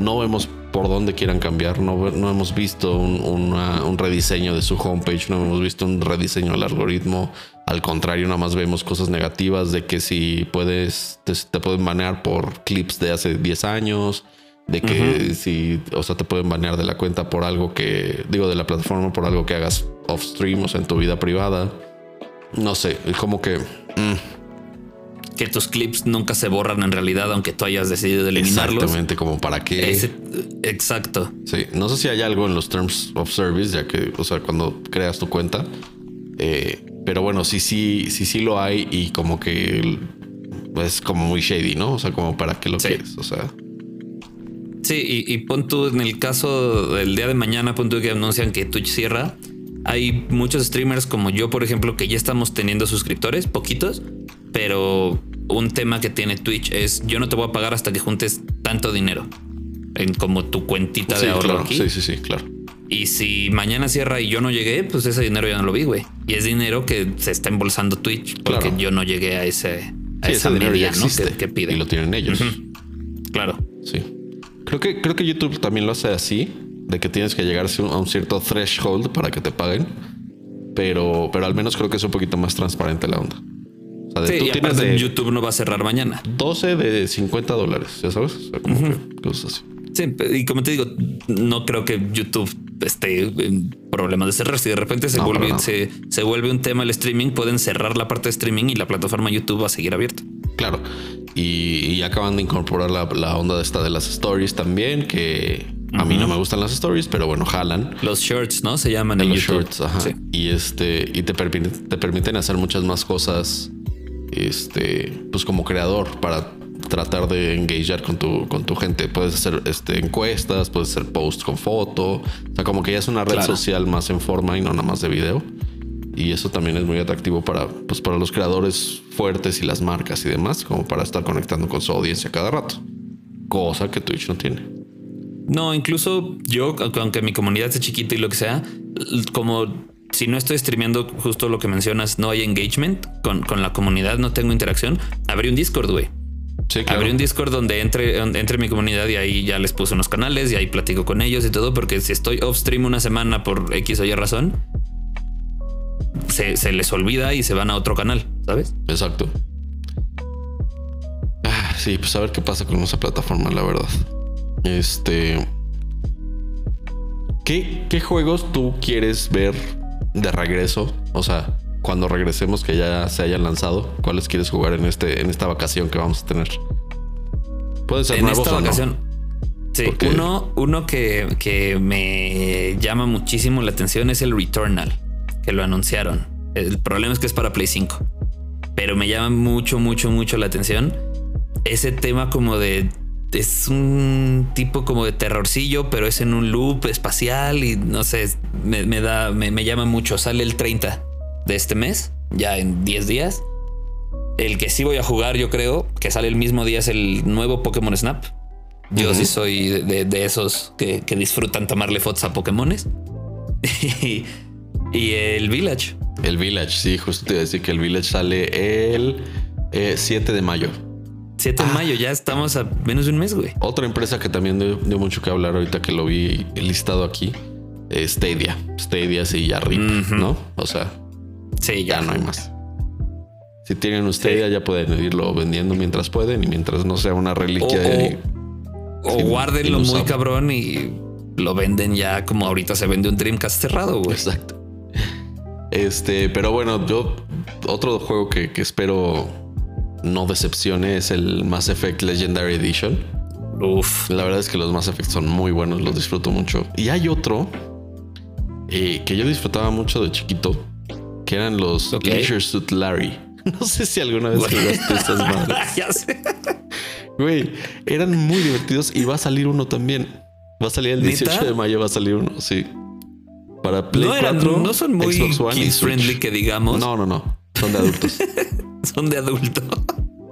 no vemos por dónde quieran cambiar. No, no hemos visto un, rediseño de su homepage, no hemos visto un rediseño del algoritmo. Al contrario, nada más vemos cosas negativas de que si puedes, te, te pueden banear por clips de hace 10 años, de que si, o sea, te pueden banear de la cuenta por algo que, digo, de la plataforma por algo que hagas off stream, o sea, en tu vida privada. No sé, es como que... Mm. Que tus clips nunca se borran en realidad, aunque tú hayas decidido eliminarlos. Exactamente, como para qué. exacto. Sí, no sé si hay algo en los Terms of Service, ya que, o sea, cuando creas tu cuenta. Eh, pero bueno, sí, sí, sí, sí lo hay y como que es como muy shady, ¿no? O sea, como para qué lo quieres, o sea. Sí, y, pon tú en el caso del día de mañana, pon tú que anuncian que Twitch cierra. Hay muchos streamers como yo, por ejemplo, que ya estamos teniendo suscriptores, poquitos, pero un tema que tiene Twitch es yo no te voy a pagar hasta que juntes tanto dinero en como tu cuentita de ahorro Sí, sí, sí, claro. Y si mañana cierra y yo no llegué, pues ese dinero ya no lo vi, güey. Y es dinero que se está embolsando Twitch porque yo no llegué a ese a esa media, ¿no? Que, piden. Y lo tienen ellos. Claro. Sí. Creo que, creo que YouTube también lo hace así, de que tienes que llegar a un cierto threshold para que te paguen. Pero, pero al menos creo que es un poquito más transparente la onda. O sea, tú tienes de YouTube no va a cerrar mañana. 12 de 50 dólares, ya sabes. cosas así. Sí, y como te digo, no creo que YouTube esté en problemas de cerrar. Si de repente se, vuelve, se, se, vuelve un tema el streaming, pueden cerrar la parte de streaming y la plataforma YouTube va a seguir abierta. Claro. Y, acaban de incorporar la, onda de esta de las stories también, que a mí no me gustan las stories, pero bueno, jalan. Los shorts, ¿no? Se llaman en los shorts. Ajá. Y este, y te, permiten, te permiten hacer muchas más cosas, este, pues como creador para tratar de engagear con tu, con tu gente. Puedes hacer este, encuestas, puedes hacer posts con foto. O sea, como que ya es una red social más en forma y no nada más de video. Y eso también es muy atractivo para, pues, para los creadores fuertes y las marcas y demás, como para estar conectando con su audiencia cada rato. Cosa que Twitch no tiene. No, incluso yo, aunque mi comunidad sea chiquita y lo que sea, como si no estoy streameando justo lo que mencionas, no hay engagement con, con la comunidad, no tengo interacción, abrí un Discord, güey. Sí, claro. Abrí un Discord donde entre, entre mi comunidad y ahí ya les puse unos canales y ahí platico con ellos y todo, porque si estoy off stream una semana por X o Y razón, se, les olvida y se van a otro canal, ¿sabes? Exacto. Ah, sí, pues a ver qué pasa con esa plataforma, la verdad. Este. ¿Qué, ¿Qué juegos tú quieres ver de regreso? O sea, cuando regresemos que ya se hayan lanzado, ¿cuáles quieres jugar en este en esta vacación que vamos a tener? Puede ser en esta vacación. Sí, uno, uno que, que, me llama muchísimo la atención es el Returnal que lo anunciaron. El problema es que es para Play 5. Pero me llama mucho, mucho, mucho la atención ese tema como de... Es un tipo como de terrorcillo, pero es en un loop espacial y no sé, me, da, me, llama mucho. Sale el 30 de este mes, ya en 10 días. El que sí voy a jugar, yo creo, que sale el mismo día es el nuevo Pokémon Snap. Yo sí soy de, esos que, que, disfrutan tomarle fotos a Pokémones. [LAUGHS] Y el Village. El Village, sí, justo te iba a decir que el Village sale el 7 eh, de mayo. 7 de ah. mayo, ya estamos a menos de un mes, güey. Otra empresa que también dio, mucho que hablar ahorita que lo vi listado aquí, es Stadia. Stadia sí ya rip, ¿no? O sea, sí, ya, no hay más. Si tienen Stadia ya pueden irlo vendiendo mientras pueden y mientras no sea una reliquia. O, o guárdenlo muy cabrón y lo venden ya como ahorita se vende un Dreamcast cerrado, güey. Exacto. Este, pero bueno, yo otro juego que, espero no decepcione es el Mass Effect Legendary Edition. Uf, la verdad es que los Mass Effect son muy buenos, los disfruto mucho. Y hay otro eh, que yo disfrutaba mucho de chiquito, que eran los Leisure Suit Larry. [LAUGHS] No sé si alguna vez jugaste [LAUGHS] madres. Güey, eran muy divertidos y va a salir uno también. Va a salir el 18 de mayo, va a salir uno, sí. Para Play no 4, no son muy kids friendly que digamos. No, no, no. Son de adultos. [LAUGHS] son de adultos.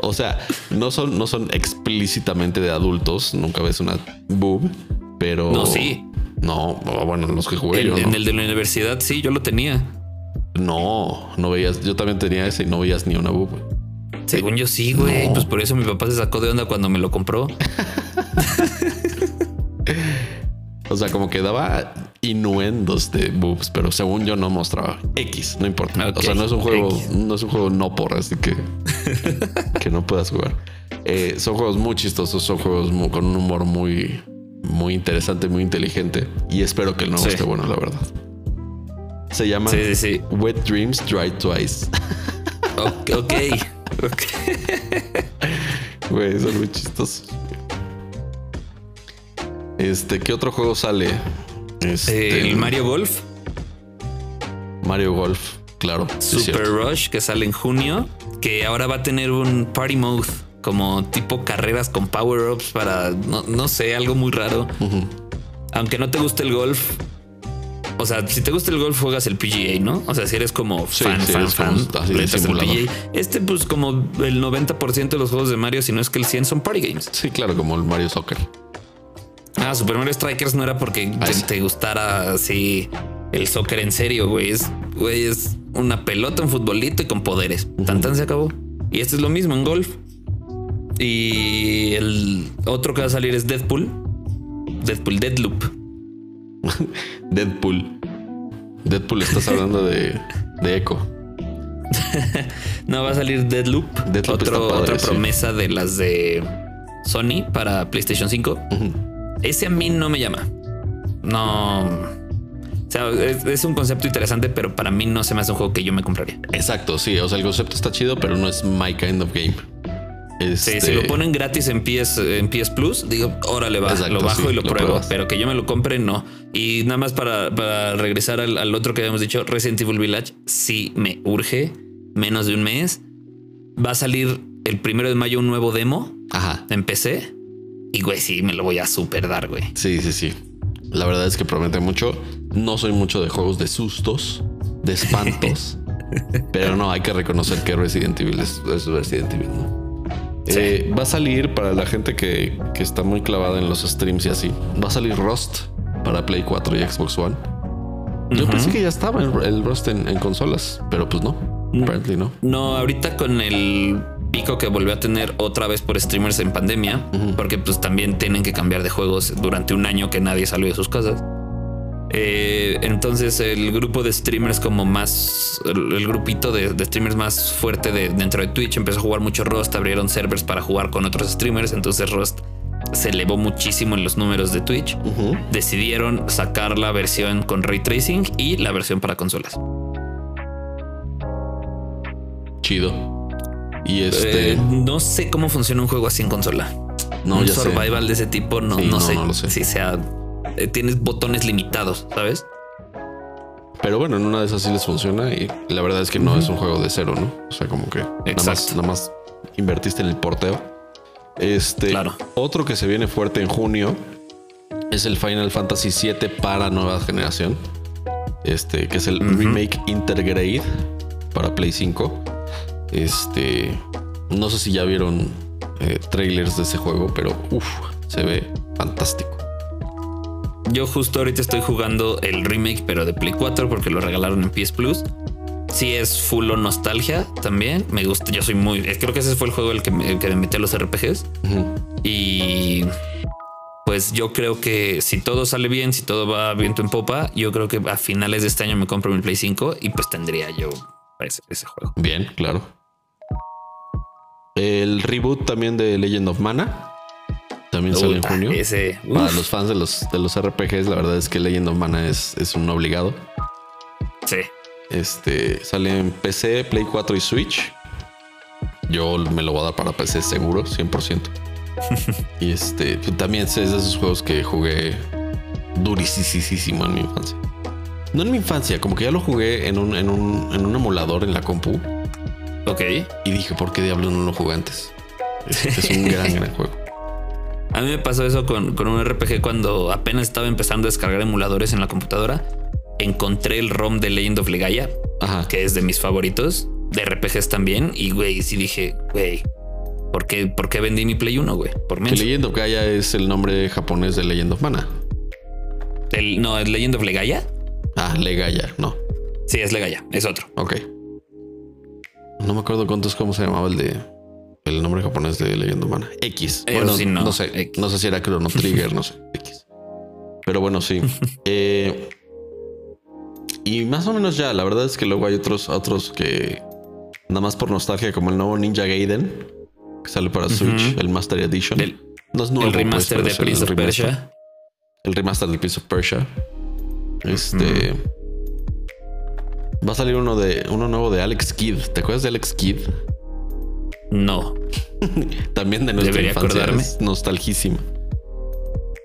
O sea, no son, no son explícitamente de adultos. Nunca ves una boob, pero. No, sí. No, bueno, los que jugué. En, yo, en el de la universidad, sí, yo lo tenía. No, no veías. Yo también tenía ese y no veías ni una boob. Según yo sí, güey. Pues por eso mi papá se sacó de onda cuando me lo compró. [LAUGHS] o sea, como que daba innuendos de boobs, pero según yo no mostraba X, no importa. o sea, no es un juego, no es un juego no por, así que [LAUGHS] que no puedas jugar. Eh, son juegos muy chistosos, son juegos con un humor muy, muy interesante, muy inteligente. Y espero que el nuevo esté bueno, la verdad. Se llama Wet Dreams Dry Twice. ok, ok. [LAUGHS] Güey, son muy chistosos. Este, ¿qué otro juego sale? Este, el Mario Golf. Mario Golf, claro. Super Rush, que sale en junio, que ahora va a tener un Party Mode, como tipo carreras con power-ups para, no, sé, algo muy raro. Aunque no te guste el golf, o sea, si te gusta el golf, juegas el PGA, ¿no? O sea, si eres como fan, fan, fan, Este, pues, como el 90% de los juegos de Mario, si no es que el 100 son party games. Sí, claro, como el Mario Soccer. Ah, Super Mario Strikers no era porque ah, te, gustara así el soccer en serio, güey. Es, güey, es una pelota, un futbolito y con poderes. Tan tan se acabó. Y este es lo mismo en golf. Y el otro que va a salir es Deadpool. Deadpool Deadloop. [LAUGHS] Deadpool. Deadpool, estás hablando de, de Echo. [LAUGHS] no, va a salir Deadloop. otra promesa de las de Sony para PlayStation 5. Ese a mí no me llama. No. O sea, es, un concepto interesante, pero para mí no se me hace un juego que yo me compraría. Exacto, sí. O sea, el concepto está chido, pero no es my kind of game. Este... si lo ponen gratis en PS, en PS Plus, digo, órale, va, lo bajo y lo, pruebo. Pero que yo me lo compre, no. Y nada más para, regresar al, otro que habíamos dicho, Resident Evil Village, sí me urge. Menos de un mes. Va a salir el primero de mayo un nuevo demo Ajá. en PC. Y güey, sí, me lo voy a super dar, güey. Sí, sí, sí. La verdad es que promete mucho. No soy mucho de juegos de sustos, de espantos. [LAUGHS] pero no, hay que reconocer que Resident Evil es, Resident Evil, eh, va a salir para la gente que, está muy clavada en los streams y así. Va a salir Rust para Play 4 y Xbox One. Yo pensé que ya estaba el, Rust en, consolas, pero pues no. Apparently no. No, ahorita con el pico que volvió a tener otra vez por streamers en pandemia, porque pues también tienen que cambiar de juegos durante un año que nadie salió de sus casas. Eh, entonces el grupo de streamers como más, el, grupito de, streamers más fuerte de, dentro de Twitch empezó a jugar mucho Rust, abrieron servers para jugar con otros streamers, entonces Rust se elevó muchísimo en los números de Twitch. Decidieron sacar la versión con ray tracing y la versión para consolas. Chido. Y este. Eh, no sé cómo funciona un juego así en consola. No, un survival de ese tipo, no, no, sé, no sé. si sea. Eh, tienes botones limitados, ¿sabes? Pero bueno, en una de esas sí les funciona y la verdad es que no es un juego de cero, ¿no? O sea, como que nada más, nada más, invertiste en el porteo. Este, claro. otro que se viene fuerte en junio es el Final Fantasy VII para nueva generación. Este, que es el remake Intergrade para Play 5. Este, no sé si ya vieron eh, trailers de ese juego, pero uff, se ve fantástico. Yo justo ahorita estoy jugando el remake, pero de Play 4 porque lo regalaron en PS Plus. Sí es full nostalgia también. Me gusta, yo soy muy... Creo que ese fue el juego el que me, el que me metí a los RPGs. Y pues yo creo que si todo sale bien, si todo va viento en popa, yo creo que a finales de este año me compro mi Play 5 y pues tendría yo ese juego. Bien, claro. El reboot también de Legend of Mana. También sale en junio. Ese, Para los fans de los, de los RPGs, la verdad es que Legend of Mana es, es un obligado. Sí. Este sale en PC, Play 4 y Switch. Yo me lo voy a dar para PC seguro, 100%. [LAUGHS] y este también es de esos juegos que jugué durísimo en mi infancia. No en mi infancia, como que ya lo jugué en un, en un, en un emulador en la compu. Ok. Y dije, ¿por qué diablos no lo jugué antes? Es, un gran, gran juego. [LAUGHS] A mí me pasó eso con, con, un RPG cuando apenas estaba empezando a descargar emuladores en la computadora. Encontré el ROM de Legend of Legaia, que es de mis favoritos, de RPGs también. Y güey, sí dije, güey, ¿por qué, ¿por qué vendí mi Play 1, güey? Por mí. Legend of Gaia es el nombre japonés de Legend of Mana. El, no, ¿es Legend of Legaia? Ah, Legaia, no. Sí, es Legaia, es otro. Ok. No me acuerdo cuántos cómo se llamaba el de el nombre japonés de Leyenda Humana. X. bueno, no, sé. No sé si era Chrono Trigger, no sé. [LAUGHS] X. Pero bueno, sí. Eh, y más o menos ya, la verdad es que luego hay otros, otros que nada más por nostalgia, como el nuevo Ninja Gaiden, que sale para Switch, el Master Edition. El, no es nuevo, el pues, remaster de Prince of Persia. El remaster de Prince of Persia. Este. Va a salir uno de uno nuevo de Alex Kidd. ¿Te acuerdas de Alex Kidd? No. [LAUGHS] También de nuestra Debería infancia. Acordarme. nostalgísima.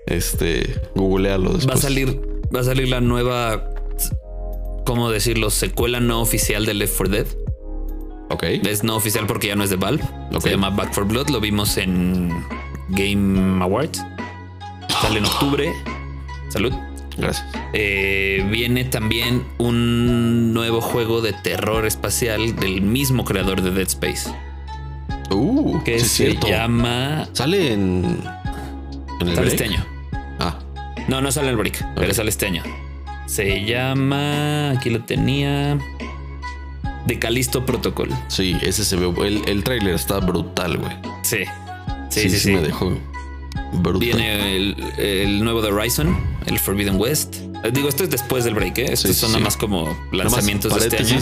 Este, googlealo después. Va a salir, va a salir la nueva, ¿cómo decirlo? Secuela no oficial de Left 4 Dead. Ok. Es no oficial porque ya no es de Valve. Se llama Back for Blood. Lo vimos en Game Awards. Sale en octubre. Salud. Gracias. Eh, viene también un nuevo juego de terror espacial del mismo creador de Dead Space. Uh, que se llama. Sale en. en el sale este año. Ah. No, no sale en el break, pero sale este año. Se llama. Aquí lo tenía. De Calisto Protocol. Sí, ese se ve. El, el tráiler está brutal, güey. Sí. Sí, sí, sí. me dejó. Brutal. Viene el, el, nuevo de Horizon, el Forbidden West. Eh, digo, esto es después del break, ¿eh? Estos son nada más como lanzamientos de este año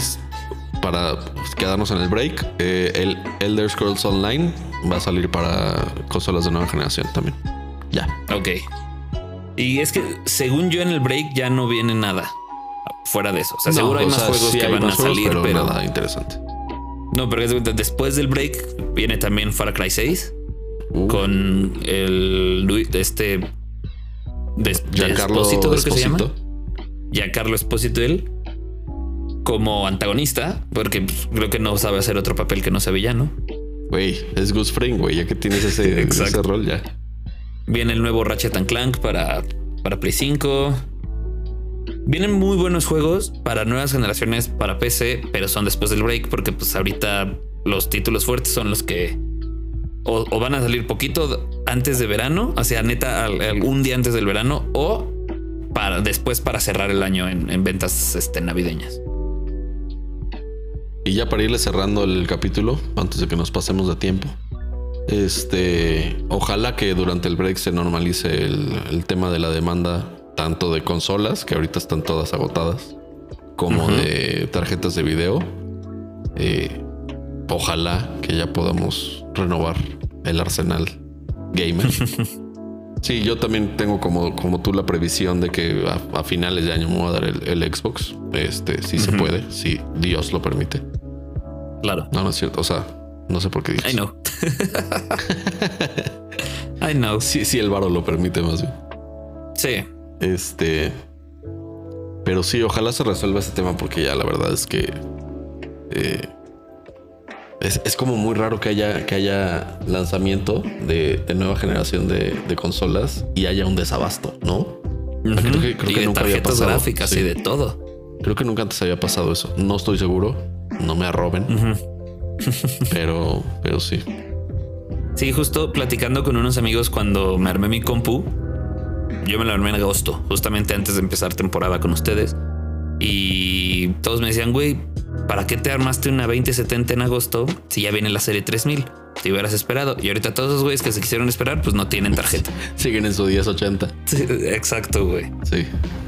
para quedarnos en el break, eh, el Elder Scrolls Online va a salir para consolas de nueva generación también. Ya. Ok. Y es que según yo en el break ya no viene nada fuera de eso. O sea, seguro hay más juegos que van a salir, pero, nada interesante. No, pero después del break viene también Far Cry 6 uh. con el este Giancarlo Esposito, creo que se llama. Giancarlo Esposito él como antagonista, porque pues, creo que no sabe hacer otro papel que no sea villano. Güey, es Gus Fring, güey, ya que tienes ese, [LAUGHS] ese, rol ya. Viene el nuevo Ratchet and Clank para, para Play 5. Vienen muy buenos juegos para nuevas generaciones para PC, pero son después del break, porque pues ahorita los títulos fuertes son los que o, van a salir poquito antes de verano, o sea, neta, un día antes del verano, o para después para cerrar el año en, en ventas este, navideñas. Y ya para irle cerrando el capítulo, antes de que nos pasemos de tiempo. Este, ojalá que durante el break se normalice el, tema de la demanda, tanto de consolas, que ahorita están todas agotadas, como de tarjetas de video. Eh, ojalá que ya podamos renovar el arsenal gamer. [LAUGHS] sí, yo también tengo como, como tú la previsión de que a, finales de año me voy a dar el, Xbox. Este, si se puede, si Dios lo permite. Claro. No, no es cierto. O sea, no sé por qué dices. I know. [LAUGHS] I know. Sí, sí, el varo lo permite más bien. Sí. Este. Pero sí, ojalá se resuelva este tema porque ya la verdad es que. Eh, es, como muy raro que haya, que haya lanzamiento de, nueva generación de, consolas y haya un desabasto, ¿no? Creo que, creo que nunca había pasado. gráficas y de todo. Creo que nunca antes había pasado eso. No estoy seguro no me arroben. pero, pero sí. Sí, justo platicando con unos amigos cuando me armé mi compu, yo me la armé en agosto, justamente antes de empezar temporada con ustedes. Y todos me decían, güey, ¿para qué te armaste una 2070 en agosto si ya viene la serie 3000? Te hubieras esperado. Y ahorita todos los güeyes que se quisieron esperar, pues no tienen tarjeta. [LAUGHS] Siguen en su 1080. Sí, exacto, güey. Sí.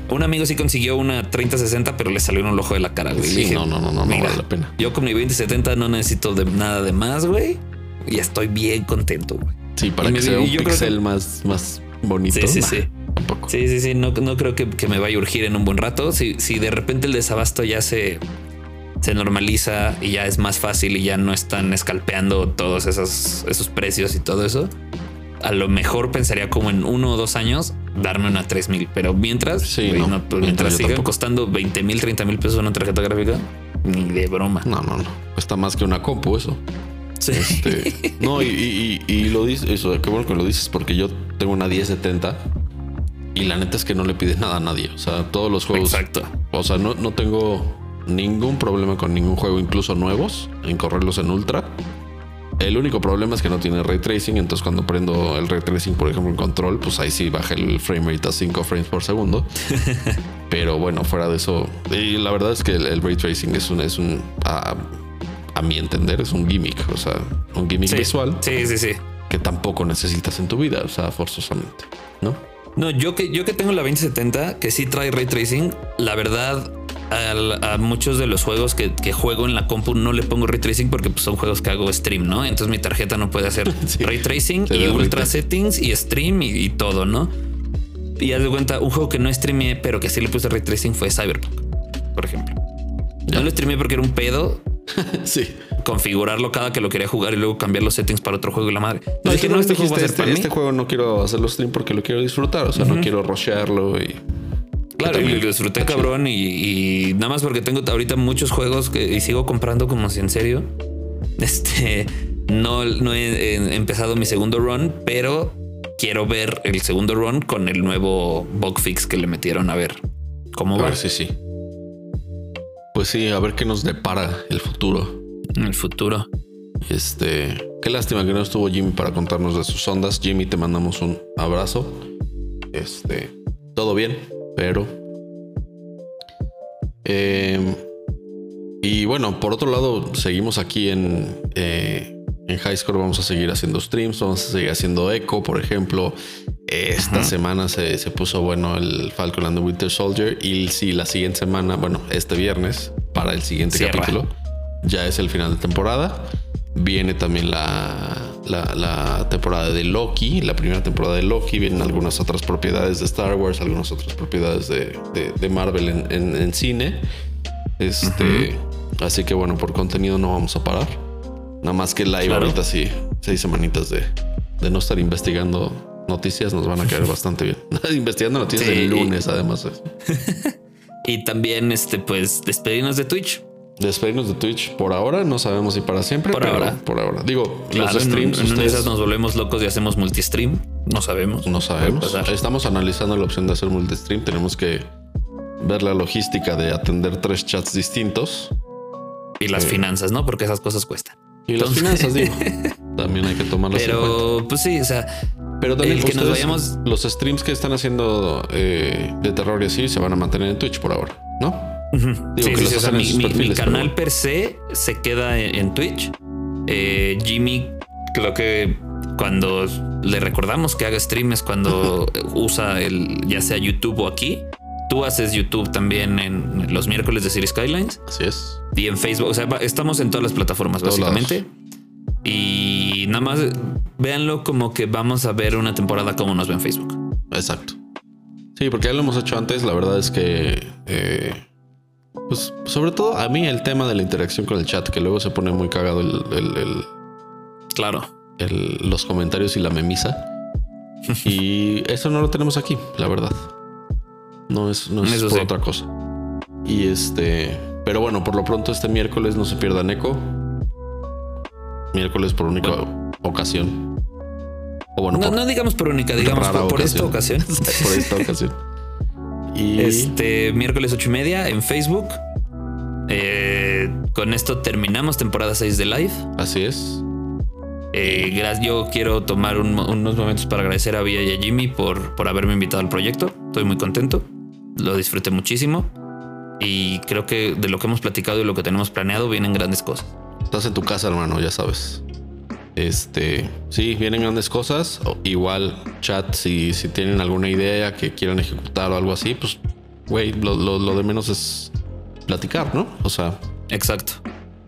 Un amigo sí consiguió una 3060, pero le salió un ojo de la cara, güey. Sí, no, no, no, no, no vale la pena. Yo con mi 2070 no necesito de nada de más, güey. Y estoy bien contento, güey. Sí, para que sea un pixel más, más bonito. Sí, sí, sí. Sí, sí, sí. No, no creo que, me vaya a urgir en un buen rato. Si, si de repente el desabasto ya se, se normaliza y ya es más fácil y ya no están escalpeando todos esos, esos precios y todo eso, a lo mejor pensaría como en uno o dos años darme una 3000. Pero mientras, pues, mientras sigan costando 20 mil, 30 mil pesos una tarjeta gráfica, ni de broma. No, no, no. Cuesta más que una compu eso. Sí. Este, no, y, lo dices, eso, qué bueno que lo dices, porque yo tengo una 1070 y la neta es que no le pide nada a nadie. O sea, todos los juegos. Exacto. O sea, no, no tengo ningún problema con ningún juego, incluso nuevos, en correrlos en ultra. El único problema es que no tiene ray tracing, entonces cuando prendo el ray tracing, por ejemplo, en control, pues ahí sí baja el frame rate a 5 frames por segundo. [LAUGHS] Pero bueno, fuera de eso, y la verdad es que el, ray tracing es un, es un a, mi entender, es un gimmick, o sea, un gimmick visual. Sí, sí, sí. Que tampoco necesitas en tu vida, o sea, forzosamente, ¿no? No, yo que, yo que tengo la 2070, que sí trae ray tracing, la verdad, a, muchos de los juegos que, juego en la compu no le pongo ray tracing porque pues, son juegos que hago stream, ¿no? Entonces mi tarjeta no puede hacer [LAUGHS] ray tracing y ultra settings y stream y, todo, ¿no? Y haz de cuenta, un juego que no streamé, pero que sí le puse ray tracing fue Cyberpunk, por ejemplo. No lo streamé porque era un pedo. [LAUGHS] sí. Configurarlo cada que lo quería jugar y luego cambiar los settings para otro juego y la madre. No, dije, no, este, juego, este, este juego no quiero hacerlo stream porque lo quiero disfrutar. O sea, no quiero rushearlo y Claro, y lo disfruté cabrón y, nada más porque tengo ahorita muchos juegos que y sigo comprando como si en serio. [LAUGHS] Este no, no he, empezado mi segundo run, pero quiero ver el segundo run con el nuevo bug fix que le metieron a ver cómo va. sí, sí. Pues sí, a ver qué nos depara el futuro. El futuro. Este, qué lástima que no estuvo Jimmy para contarnos de sus ondas. Jimmy, te mandamos un abrazo. Este, todo bien pero... Eh, y bueno, por otro lado, seguimos aquí en, eh, en High Score, vamos a seguir haciendo streams, vamos a seguir haciendo eco, por ejemplo. Esta semana se, puso bueno el Falcon and the Winter Soldier y si la siguiente semana, bueno, este viernes, para el siguiente capítulo, ya es el final de temporada. Viene también la, la, temporada de Loki, la primera temporada de Loki. Vienen algunas otras propiedades de Star Wars, algunas otras propiedades de, Marvel en, cine. Este, Así que bueno, por contenido no vamos a parar. Nada más que live ahorita sí, seis semanitas de, de no estar investigando noticias nos van a caer [LAUGHS] bastante bien. [LAUGHS] Investigando noticias del lunes, además. [LAUGHS] y también, este, pues, despedirnos de Twitch despedirnos de Twitch por ahora. No sabemos si para siempre, por ahora. Por ahora. Digo, los streams. En, esas nos volvemos locos y hacemos multistream. No sabemos. No sabemos. Estamos analizando la opción de hacer multistream. Tenemos que ver la logística de atender tres chats distintos. Y las eh, finanzas, ¿no? Porque esas cosas cuestan. Y las finanzas, digo. [LAUGHS] También hay que tomarlas Pero, pues sí, o sea. Pero también que nos vayamos. Los streams que están haciendo eh, de terror y así se van a mantener en Twitch por ahora, ¿no? Mi, canal per se se queda en, Twitch. Eh, Jimmy, creo que cuando le recordamos que haga streams cuando [LAUGHS] usa el ya sea YouTube o aquí. Tú haces YouTube también en los miércoles de Series Skylines. Así es. Y en Facebook. O sea, estamos en todas las plataformas, básicamente. Y nada más véanlo como que vamos a ver una temporada como nos ve en Facebook. Exacto. Sí, porque ya lo hemos hecho antes. La verdad es que eh, pues sobre todo a mí el tema de la interacción con el chat, que luego se pone muy cagado el... claro. los comentarios y la memisa. y eso no lo tenemos aquí, la verdad. No es, no es por otra cosa. Y este... Pero bueno, por lo pronto este miércoles no se pierdan eco. Miércoles por única ocasión. O bueno, no, digamos por única, digamos [LAUGHS] por, esta ocasión. por esta ocasión. Este miércoles ocho y media en Facebook. Eh, con esto terminamos temporada 6 de live. Así es. Eh, yo quiero tomar unos momentos para agradecer a Villa y a Jimmy por, por haberme invitado al proyecto. Estoy muy contento. Lo disfruté muchísimo. Y creo que de lo que hemos platicado y lo que tenemos planeado vienen grandes cosas. Estás en tu casa, hermano, ya sabes. Este, sí, vienen grandes cosas. Igual, chat, si, si tienen alguna idea que quieran ejecutar o algo así, pues, güey, lo, de menos es platicar, ¿no? O sea, exacto.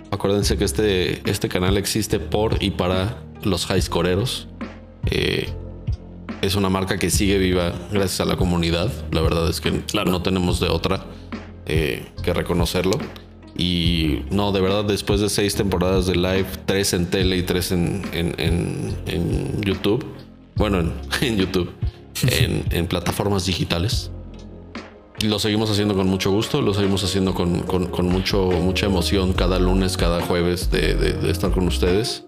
Acuérdense que este, este canal existe por y para los high scoreros. Eh, es una marca que sigue viva gracias a la comunidad. La verdad es que no tenemos de otra eh, que reconocerlo. Y no, de verdad, después de seis temporadas de live, tres en tele y tres en, en, YouTube. Bueno, en, [LAUGHS] YouTube. en, plataformas digitales. Lo seguimos haciendo con mucho gusto, lo seguimos haciendo con, mucho, mucha emoción cada lunes, cada jueves de, estar con ustedes.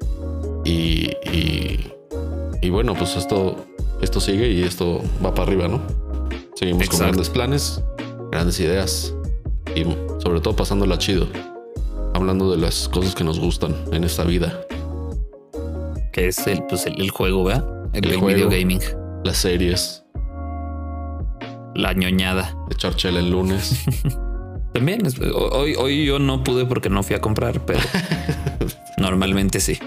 Y, y, bueno, pues esto, esto sigue y esto va para arriba, ¿no? Seguimos con grandes planes, grandes ideas y sobre todo pasándola chido, hablando de las cosas que nos gustan en esta vida. Que es el, pues el, juego, ¿verdad? El, video gaming. Las series. La ñoñada. Echar chela el lunes. [LAUGHS] También, hoy, hoy yo no pude porque no fui a comprar, pero [LAUGHS] normalmente sí.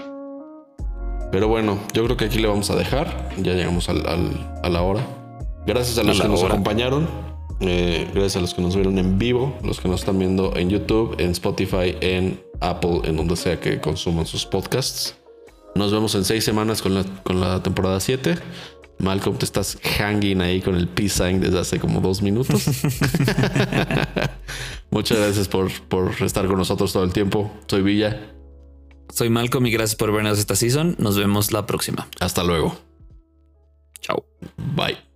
Pero bueno, yo creo que aquí le vamos a dejar. Ya llegamos al, a la hora. Gracias a los que nos acompañaron. Eh, gracias a los que nos vieron en vivo, los que nos están viendo en YouTube, en Spotify, en Apple, en donde sea que consuman sus podcasts. Nos vemos en seis semanas con la, con la temporada 7. Malcolm, te estás hanging ahí con el peace sign desde hace como dos minutos. [LAUGHS] Muchas gracias por, por estar con nosotros todo el tiempo. Soy Villa. Soy Malcolm y gracias por vernos esta season. Nos vemos la próxima. Hasta luego. Chao. Bye.